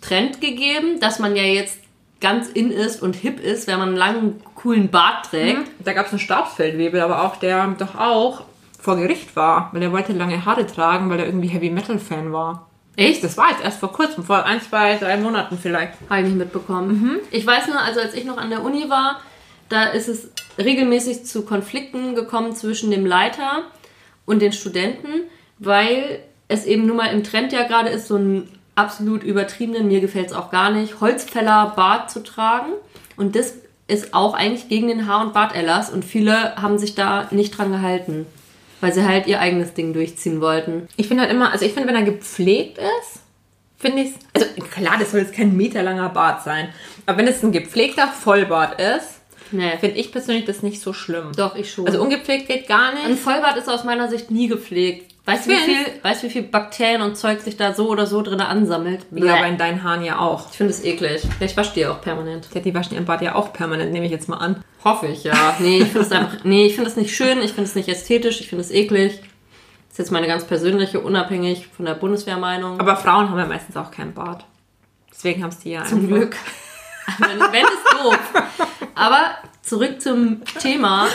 S1: Trend gegeben, dass man ja jetzt ganz in ist und hip ist, wenn man einen langen, coolen Bart trägt.
S2: Da gab es einen Stabsfeldwebel, aber auch der doch auch vor Gericht war, weil er wollte lange Haare tragen, weil er irgendwie Heavy Metal Fan war.
S1: Echt?
S2: Das war jetzt erst vor kurzem, vor ein, zwei, drei Monaten vielleicht.
S1: Habe ich nicht mitbekommen. Ich weiß nur, also als ich noch an der Uni war, da ist es regelmäßig zu Konflikten gekommen zwischen dem Leiter und den Studenten, weil es eben nun mal im Trend ja gerade ist, so einen absolut übertriebenen, mir gefällt es auch gar nicht, Holzfäller-Bart zu tragen. Und das ist auch eigentlich gegen den Haar- und Barterlass und viele haben sich da nicht dran gehalten. Weil sie halt ihr eigenes Ding durchziehen wollten.
S2: Ich finde halt immer, also ich finde, wenn er gepflegt ist, finde ich also klar, das soll jetzt kein meterlanger Bart sein, aber wenn es ein gepflegter Vollbart ist,
S1: Nee.
S2: finde ich persönlich das nicht so schlimm.
S1: Doch, ich schon.
S2: Also ungepflegt geht gar nicht.
S1: Ein Vollbart ist aus meiner Sicht nie gepflegt. Weißt du, wie viel, weißt, wie viel Bakterien und Zeug sich da so oder so drin ansammelt?
S2: ja,
S1: Bäh.
S2: aber in deinen Haaren ja auch.
S1: ich finde es eklig. Ja, Ich wasche die auch permanent.
S2: Ja, die waschen ihren Bart ja auch permanent, nehme ich jetzt mal an.
S1: Hoffe ich, ja. Nee, ich finde es einfach, nee, ich finde es nicht schön, ich finde es nicht ästhetisch, ich finde es eklig. Das ist jetzt meine ganz persönliche, unabhängig von der Bundeswehrmeinung.
S2: Aber Frauen haben ja meistens auch keinen Bart. Deswegen haben es die ja
S1: Zum
S2: einfach.
S1: Glück. wenn, wenn ist doof. Aber zurück zum Thema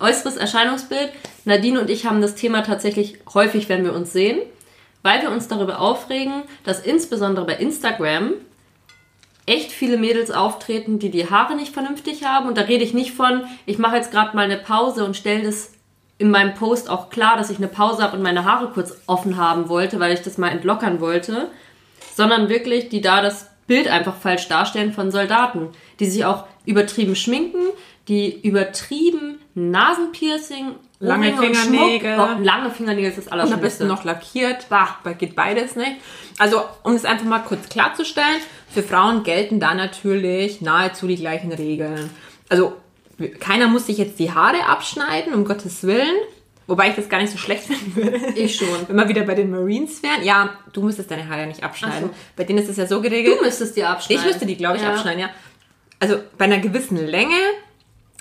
S1: äußeres Erscheinungsbild. Nadine und ich haben das Thema tatsächlich häufig, wenn wir uns sehen, weil wir uns darüber aufregen, dass insbesondere bei Instagram echt viele Mädels auftreten, die die Haare nicht vernünftig haben. Und da rede ich nicht von, ich mache jetzt gerade mal eine Pause und stelle das in meinem Post auch klar, dass ich eine Pause habe und meine Haare kurz offen haben wollte, weil ich das mal entlockern wollte, sondern wirklich, die da das Bild einfach falsch darstellen von Soldaten, die sich auch übertrieben schminken, die übertrieben Nasenpiercing,
S2: Lange Fingernägel.
S1: Oh, lange Fingernägel ist das
S2: Und am besten noch lackiert.
S1: Bah.
S2: Geht beides nicht. Also, um es einfach mal kurz klarzustellen, für Frauen gelten da natürlich nahezu die gleichen Regeln. Also, keiner muss sich jetzt die Haare abschneiden, um Gottes Willen. Wobei ich das gar nicht so schlecht finden würde.
S1: Ich schon.
S2: Wenn wir wieder bei den Marines wären. Ja, du müsstest deine Haare ja nicht abschneiden.
S1: So.
S2: Bei denen ist es ja so geregelt.
S1: Du müsstest die abschneiden.
S2: Ich müsste die, glaube ich,
S1: Ja.
S2: abschneiden, ja. Also bei einer gewissen Länge,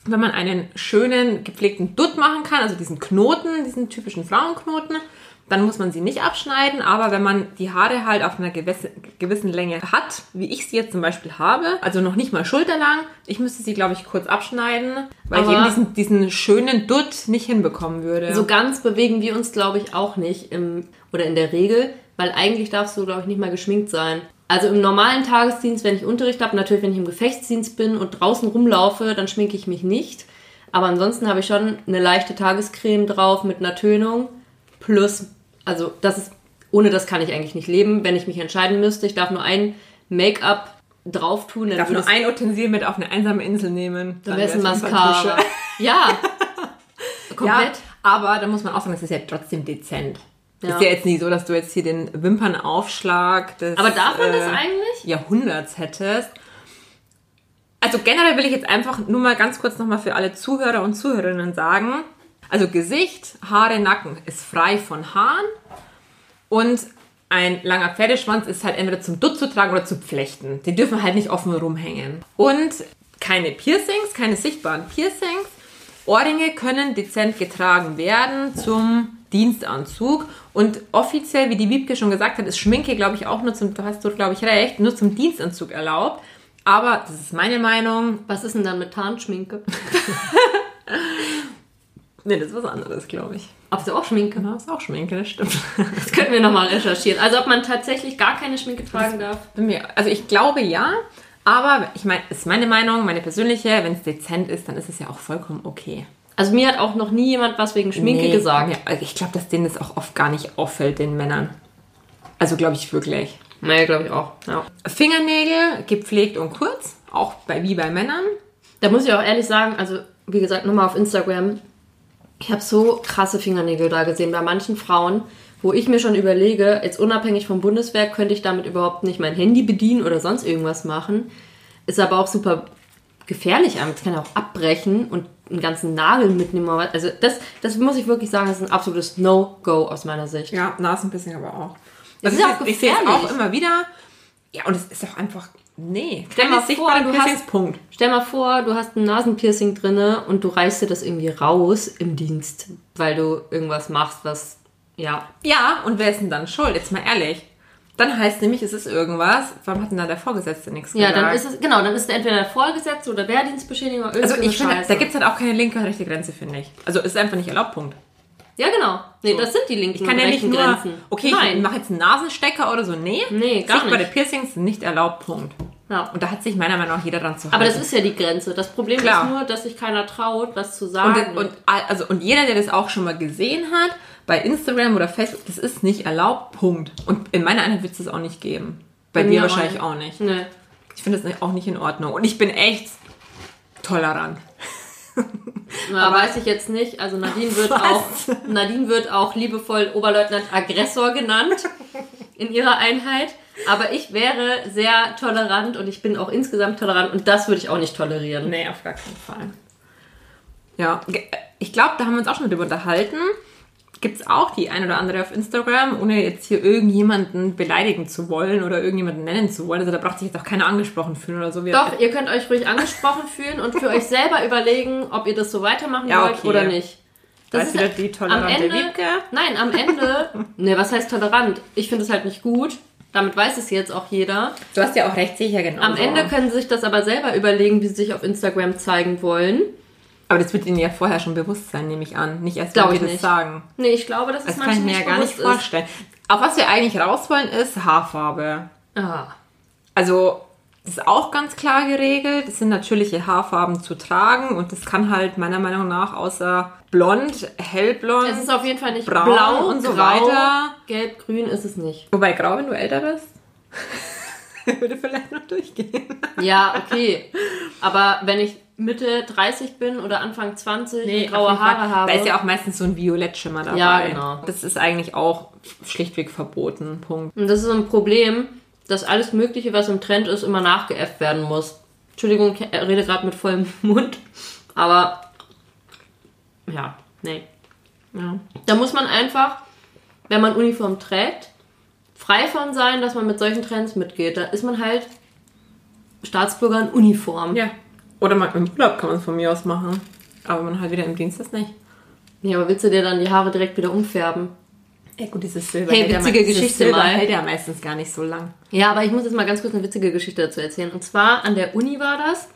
S2: wenn man einen schönen, gepflegten Dutt machen kann, also diesen Knoten, diesen typischen Frauenknoten, dann muss man sie nicht abschneiden. Aber wenn man die Haare halt auf einer gewisse, gewissen Länge hat, wie ich sie jetzt zum Beispiel habe, also noch nicht mal schulterlang, ich müsste sie, glaube ich, kurz abschneiden, weil
S1: Aber-
S2: ich eben diesen, diesen schönen Dutt nicht hinbekommen würde.
S1: So ganz bewegen wir uns, glaube ich, auch nicht im, oder in der Regel, weil eigentlich darfst du, glaube ich, nicht mal geschminkt sein. Also im normalen Tagesdienst, wenn ich Unterricht habe, natürlich, wenn ich im Gefechtsdienst bin und draußen rumlaufe, dann schminke ich mich nicht. Aber ansonsten habe ich schon eine leichte Tagescreme drauf mit einer Tönung. Plus, also das ist, ohne das kann ich eigentlich nicht leben, wenn ich mich entscheiden müsste. Ich darf nur ein Make-up drauf tun, dann
S2: ich darf nur ein Utensil mit auf eine einsame Insel nehmen.
S1: dann wäre es Mascara. Ja. Komplett.
S2: Ja, aber da muss man auch sagen, es ist ja trotzdem dezent.
S1: Ja.
S2: Ist ja jetzt nicht so, dass du jetzt hier den Wimpernaufschlag des
S1: Aber darf man das
S2: äh,
S1: eigentlich?
S2: Jahrhunderts hättest. Also generell will ich jetzt einfach nur mal ganz kurz nochmal für alle Zuhörer und Zuhörerinnen sagen. Also Gesicht, Haare, Nacken ist frei von Haaren und ein langer Pferdeschwanz ist halt entweder zum Dutt zu tragen oder zu flechten. Die dürfen halt nicht offen rumhängen. Und keine Piercings, keine sichtbaren Piercings. Ohrringe können dezent getragen werden zum Dienstanzug. Und offiziell, wie die Wiebke schon gesagt hat, ist Schminke, glaube ich, auch nur zum, du hast dort, glaube ich, recht, nur zum Dienstanzug erlaubt. Aber, das ist meine Meinung,
S1: Was ist denn dann mit Tarnschminke?
S2: nee, das ist was anderes, glaube ich.
S1: Ob sie auch Schminke?
S2: Genau, ist auch Schminke, das stimmt.
S1: Das könnten wir nochmal recherchieren. Also ob man tatsächlich gar keine Schminke tragen darf.
S2: Bin mir- Also ich glaube ja, aber ich meine, ist meine Meinung, meine persönliche, wenn es dezent ist, dann ist es ja auch vollkommen okay.
S1: Also mir hat auch noch nie jemand was wegen Schminke
S2: Nee,
S1: gesagt.
S2: mir- also ich glaube, dass denen das auch oft gar nicht auffällt, den Männern. Also glaube ich wirklich.
S1: Nee, glaube ich auch. Ja.
S2: Fingernägel gepflegt und kurz, auch bei, wie bei Männern.
S1: Da muss ich auch ehrlich sagen, also wie gesagt, nochmal auf Instagram. Ich habe so krasse Fingernägel da gesehen bei manchen Frauen, wo ich mir schon überlege, jetzt unabhängig vom Bundeswehr, könnte ich damit überhaupt nicht mein Handy bedienen oder sonst irgendwas machen. Ist aber auch super gefährlich. Es kann ja auch abbrechen und einen ganzen Nagel mitnehmen. Also das, das muss ich wirklich sagen, das ist ein absolutes No-Go aus meiner Sicht.
S2: Ja, Nasenpiercing aber auch.
S1: Das
S2: Also
S1: ist
S2: ich,
S1: auch
S2: ich sehe es
S1: gefährlich.
S2: auch immer wieder. Ja, und es ist auch einfach, nee.
S1: Stell mal vor, du hast-
S2: Punkt.
S1: Stell mal vor, du hast ein Nasenpiercing drinne und du reißt dir das irgendwie raus im Dienst, weil du irgendwas machst, was, ja.
S2: Ja, und wer ist denn dann schuld? Jetzt mal ehrlich. Dann heißt nämlich, es ist irgendwas. Warum hat denn da der Vorgesetzte nichts
S1: Ja,
S2: gesagt?
S1: dann ist es, genau, dann ist es entweder der Vorgesetzte oder Wehrdienstbeschädigung oder
S2: Also ich finde,
S1: Scheiße.
S2: da gibt es halt auch keine linke und rechte Grenze, finde ich. Also ist einfach nicht erlaubt, Punkt.
S1: Ja, genau. Nee, das sind die linken
S2: Ich kann ja nicht nur,
S1: Grenzen.
S2: okay, ich
S1: Nein.
S2: mache jetzt einen Nasenstecker oder so. Nee,
S1: Nee, gar nicht.
S2: Piercings sind nicht erlaubt, Punkt.
S1: Ja.
S2: Und da hat sich meiner Meinung nach jeder dran zu halten.
S1: Aber das ist ja die Grenze. Das Problem
S2: Klar.
S1: ist nur, dass sich keiner traut, was zu sagen.
S2: und, und, also, und jeder, der das auch schon mal gesehen hat, bei Instagram oder Facebook, das ist nicht erlaubt, Punkt. Und in meiner Einheit wird es das auch nicht geben. Bei, dir
S1: mir
S2: wahrscheinlich
S1: auch
S2: nicht.
S1: nee.
S2: Ich finde das auch nicht in Ordnung. Und ich bin echt tolerant.
S1: Na,
S2: Aber-
S1: weiß ich jetzt nicht. Also Nadine wird auch Nadine wird auch liebevoll Oberleutnant Aggressor genannt in ihrer Einheit. Aber ich wäre sehr tolerant und ich bin auch insgesamt tolerant und das würde ich auch nicht tolerieren.
S2: Nee, auf gar keinen Fall. Ja, ich glaube, da haben wir uns auch schon drüber unterhalten. Gibt es auch die ein oder andere auf Instagram, ohne jetzt hier irgendjemanden beleidigen zu wollen oder irgendjemanden nennen zu wollen. Also da braucht sich jetzt auch keiner angesprochen fühlen oder so. Wir-
S1: Doch, ihr könnt euch ruhig angesprochen fühlen und für euch selber überlegen, ob ihr das so weitermachen
S2: Ja,
S1: wollt
S2: okay.
S1: oder nicht.
S2: Da ist wieder die tolerante
S1: am Ende,
S2: Wiebke.
S1: Nein, am Ende. ne, was heißt tolerant? Ich finde es halt nicht gut. Damit weiß es jetzt auch jeder.
S2: Du hast ja auch recht sicher genau.
S1: Am Ende können sie sich das aber selber überlegen, wie sie sich auf Instagram zeigen wollen.
S2: Aber das wird ihnen ja vorher schon bewusst sein, nehme ich an. Nicht erst, wenn
S1: ich
S2: wir das sagen.
S1: Nee, ich glaube, dass es
S2: Das kann
S1: manchen
S2: ich mir ja gar nicht
S1: bewusst
S2: vorstellen. Auf was wir eigentlich raus wollen, ist Haarfarbe.
S1: Ist. Ah.
S2: Also, das ist auch ganz klar geregelt. Es sind natürliche Haarfarben zu tragen und das kann halt meiner Meinung nach außer blond, hellblond.
S1: Es ist auf jeden Fall nicht
S2: Braun
S1: blau
S2: und so
S1: grau,
S2: weiter.
S1: Gelb, grün ist es nicht.
S2: Wobei grau, wenn du älter bist, würde vielleicht noch durchgehen.
S1: Ja, okay. Aber wenn ich Mitte 30 bin oder Anfang 20 und
S2: auf
S1: graue
S2: jeden Fall.
S1: Haare habe.
S2: Da ist ja auch meistens so ein Violettschimmer dabei.
S1: Ja, genau.
S2: Das ist eigentlich auch schlichtweg verboten. Punkt.
S1: Und das ist so ein Problem, dass alles Mögliche, was im Trend ist, immer nachgeäfft werden muss. Entschuldigung, ich rede gerade mit vollem Mund. Aber ja, nee.
S2: Ja.
S1: Da muss man einfach, wenn man Uniform trägt, frei von sein, dass man mit solchen Trends mitgeht. Da ist man halt Staatsbürger in Uniform.
S2: ja. Oder mal im Urlaub kann man es von mir aus machen. Aber man halt wieder im Dienst ist nicht.
S1: Ja, aber willst du dir dann die Haare direkt wieder umfärben?
S2: Ja gut, dieses Silber.
S1: Hey, witzige Geschichte
S2: Silber
S1: mal.
S2: hält ja meistens gar nicht so lang.
S1: Ja, aber ich muss jetzt mal ganz kurz eine witzige Geschichte dazu erzählen. Und zwar an der Uni war das.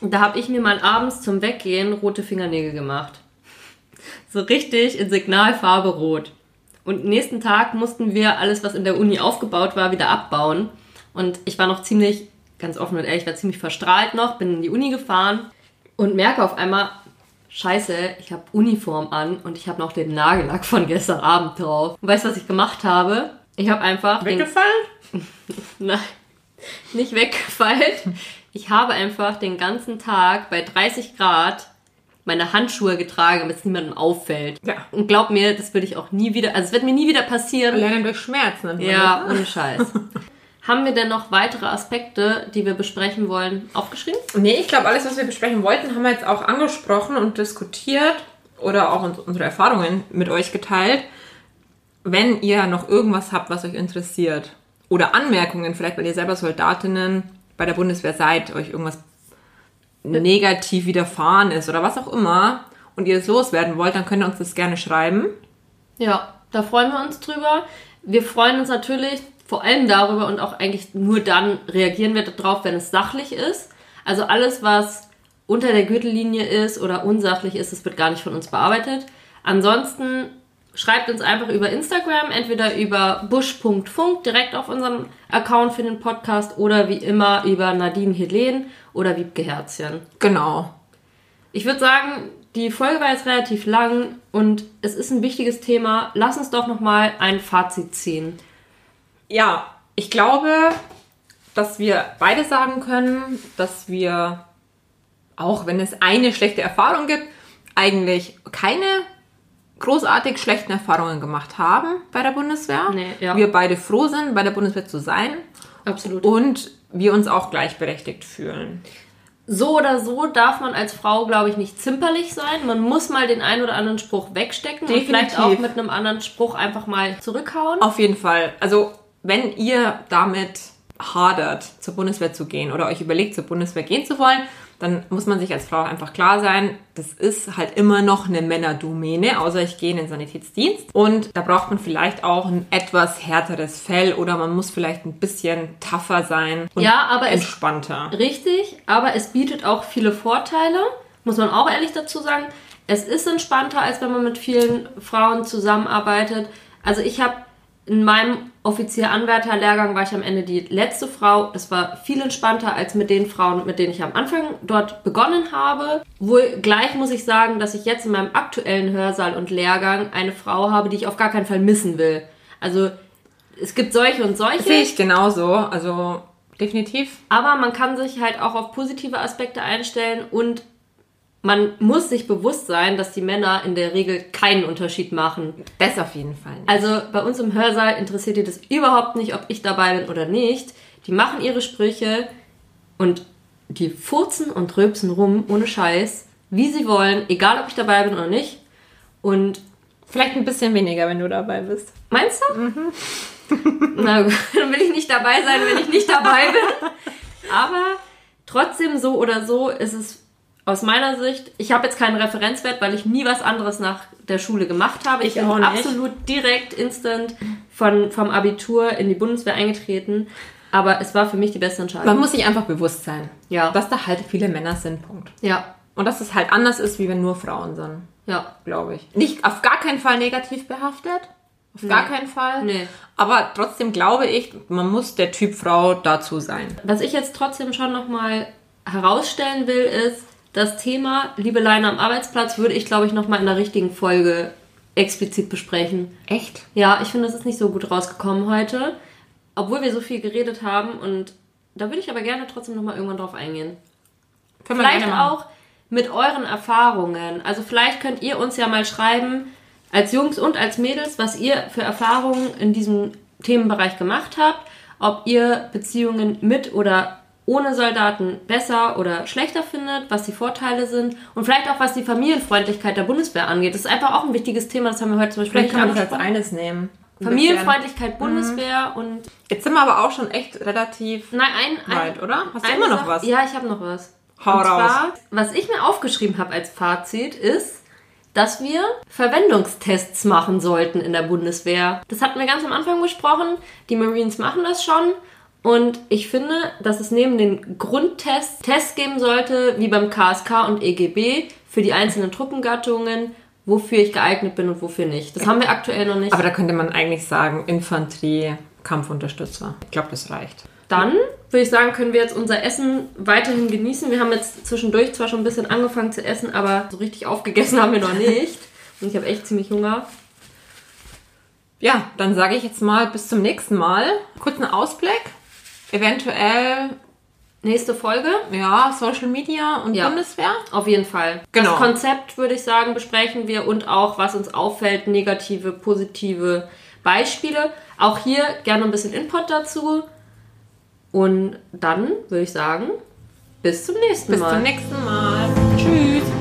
S1: Da habe ich mir mal abends zum Weggehen rote Fingernägel gemacht. So richtig in Signalfarbe rot. Und nächsten Tag mussten wir alles, was in der Uni aufgebaut war, wieder abbauen. Und ich war noch ziemlich, ganz offen und ehrlich, ich war ziemlich verstrahlt noch, bin in die Uni gefahren und merke auf einmal, scheiße, ich habe Uniform an und ich habe noch den Nagellack von gestern Abend drauf. Und weißt du, was ich gemacht habe? Ich habe einfach den
S2: Weggefallen?
S1: Nein, nicht weggefallen. Ich habe einfach den ganzen Tag bei 30 Grad meine Handschuhe getragen, damit es niemandem auffällt.
S2: Ja.
S1: Und glaub mir, das würde ich auch nie wieder, also es wird mir nie wieder passieren.
S2: Lernen durch Schmerzen.
S1: Ja, ohne Scheiß. Haben wir denn noch weitere Aspekte, die wir besprechen wollen, aufgeschrieben?
S2: ne? Nee, ich glaube, alles, was wir besprechen wollten, haben wir jetzt auch angesprochen und diskutiert oder auch uns- unsere Erfahrungen mit euch geteilt. Wenn ihr noch irgendwas habt, was euch interessiert oder Anmerkungen, vielleicht weil ihr selber Soldatinnen bei der Bundeswehr seid, euch irgendwas negativ widerfahren ist oder was auch immer und ihr es loswerden wollt, dann könnt ihr uns das gerne schreiben.
S1: Ja, da freuen wir uns drüber. Wir freuen uns natürlich vor allem darüber und auch eigentlich nur dann reagieren wir darauf, wenn es sachlich ist. Also alles, was unter der Gürtellinie ist oder unsachlich ist, das wird gar nicht von uns bearbeitet. Ansonsten schreibt uns einfach über Instagram, entweder über busch.funk direkt auf unserem Account für den Podcast oder wie immer über Nadine Helen oder Wiebke Herzchen.
S2: Genau.
S1: Ich würde sagen, die Folge war jetzt relativ lang und es ist ein wichtiges Thema. Lass uns doch nochmal ein Fazit ziehen.
S2: Ja, ich glaube, dass wir beide sagen können, dass wir, auch wenn es eine schlechte Erfahrung gibt, eigentlich keine großartig schlechten Erfahrungen gemacht haben bei der Bundeswehr.
S1: Nee, ja.
S2: Wir beide froh sind, bei der Bundeswehr zu sein
S1: Absolut.
S2: und wir uns auch gleichberechtigt fühlen.
S1: So oder so darf man als Frau, glaube ich, nicht zimperlich sein. Man muss mal den einen oder anderen Spruch wegstecken und vielleicht
S2: Definitiv.
S1: auch mit einem anderen Spruch einfach mal zurückhauen.
S2: Auf jeden Fall. Also, wenn ihr damit hadert, zur Bundeswehr zu gehen oder euch überlegt, zur Bundeswehr gehen zu wollen, dann muss man sich als Frau einfach klar sein, das ist halt immer noch eine Männerdomäne, außer ich gehe in den Sanitätsdienst. Und da braucht man vielleicht auch ein etwas härteres Fell oder man muss vielleicht ein bisschen tougher sein und
S1: Ja, aber es-
S2: entspannter.
S1: Richtig, aber es bietet auch viele Vorteile, muss man auch ehrlich dazu sagen. Es ist entspannter, als wenn man mit vielen Frauen zusammenarbeitet. Also ich habe in meinem Offizier-Anwärter-Lehrgang war ich am Ende die letzte Frau. Es war viel entspannter als mit den Frauen, mit denen ich am Anfang dort begonnen habe. Wohl gleich muss ich sagen, dass ich jetzt in meinem aktuellen Hörsaal und Lehrgang eine Frau habe, die ich auf gar keinen Fall missen will. Also es gibt solche und solche.
S2: Sehe ich genauso. Also, definitiv.
S1: Aber man kann sich halt auch auf positive Aspekte einstellen und man muss sich bewusst sein, dass die Männer in der Regel keinen Unterschied machen.
S2: Das auf jeden Fall. Nicht.
S1: Also bei uns im Hörsaal interessiert die das überhaupt nicht, ob ich dabei bin oder nicht. Die machen ihre Sprüche und die furzen und rülpsen rum, ohne Scheiß, wie sie wollen, egal ob ich dabei bin oder nicht. Und
S2: vielleicht ein bisschen weniger, wenn du dabei bist.
S1: Meinst du? Mhm. Na gut, dann will ich nicht dabei sein, wenn ich nicht dabei bin. Aber trotzdem so oder so ist es aus meiner Sicht, ich habe jetzt keinen Referenzwert, weil ich nie was anderes nach der Schule gemacht habe. Ich, ich bin absolut direkt instant von, vom Abitur in die Bundeswehr eingetreten. Aber es war für mich die beste Entscheidung.
S2: Man muss sich einfach bewusst sein, ja. dass da halt viele Männer sind. Punkt. Ja. Und dass es halt anders ist, wie wenn nur Frauen sind. Ja. Glaube ich. Nicht auf gar keinen Fall negativ behaftet. Auf nee. gar keinen Fall. Nee. Aber trotzdem glaube ich, man muss der Typ Frau dazu sein.
S1: Was ich jetzt trotzdem schon nochmal herausstellen will, ist, das Thema Liebeleien am Arbeitsplatz würde ich, glaube ich, nochmal in der richtigen Folge explizit besprechen. Echt? Ja, ich finde, das ist nicht so gut rausgekommen heute. Obwohl wir so viel geredet haben und da würde ich aber gerne trotzdem nochmal irgendwann drauf eingehen. Können vielleicht auch mit euren Erfahrungen. Also vielleicht könnt ihr uns ja mal schreiben, als Jungs und als Mädels, was ihr für Erfahrungen in diesem Themenbereich gemacht habt, ob ihr Beziehungen mit oder ohne Soldaten besser oder schlechter findet, was die Vorteile sind und vielleicht auch was die Familienfreundlichkeit der Bundeswehr angeht. Das ist einfach auch ein wichtiges Thema, das haben wir heute zum Beispiel
S2: Vielleicht kann man das als eines nehmen.
S1: Familienfreundlichkeit, Bundeswehr mhm. und.
S2: Jetzt sind wir aber auch schon echt relativ Nein, ein, weit, oder? Hast du immer
S1: noch was? Ja, ich habe noch was. Hau und raus. Zwar, was ich mir aufgeschrieben habe als Fazit ist, dass wir Verwendungstests machen sollten in der Bundeswehr. Das hatten wir ganz am Anfang besprochen. Die Marines machen das schon. Und ich finde, dass es neben den Grundtests Tests geben sollte, wie beim KSK und EGB, für die einzelnen Truppengattungen, wofür ich geeignet bin und wofür nicht. Das haben wir aktuell noch nicht.
S2: Aber da könnte man eigentlich sagen, Infanterie, Kampfunterstützer. Ich glaube, das reicht.
S1: Dann würde ich sagen, können wir jetzt unser Essen weiterhin genießen. Wir haben jetzt zwischendurch zwar schon ein bisschen angefangen zu essen, aber so richtig aufgegessen haben wir noch nicht. Und ich habe echt ziemlich Hunger.
S2: Ja, dann sage ich jetzt mal bis zum nächsten Mal. Kurzen Ausblick. Eventuell
S1: nächste Folge.
S2: Ja, Social Media und ja, Bundeswehr.
S1: Auf jeden Fall. Genau. Das Konzept, würde ich sagen, besprechen wir und auch, was uns auffällt, negative, positive Beispiele. Auch hier gerne ein bisschen Input dazu. Und dann würde ich sagen, bis zum nächsten Mal.
S2: Bis zum nächsten Mal.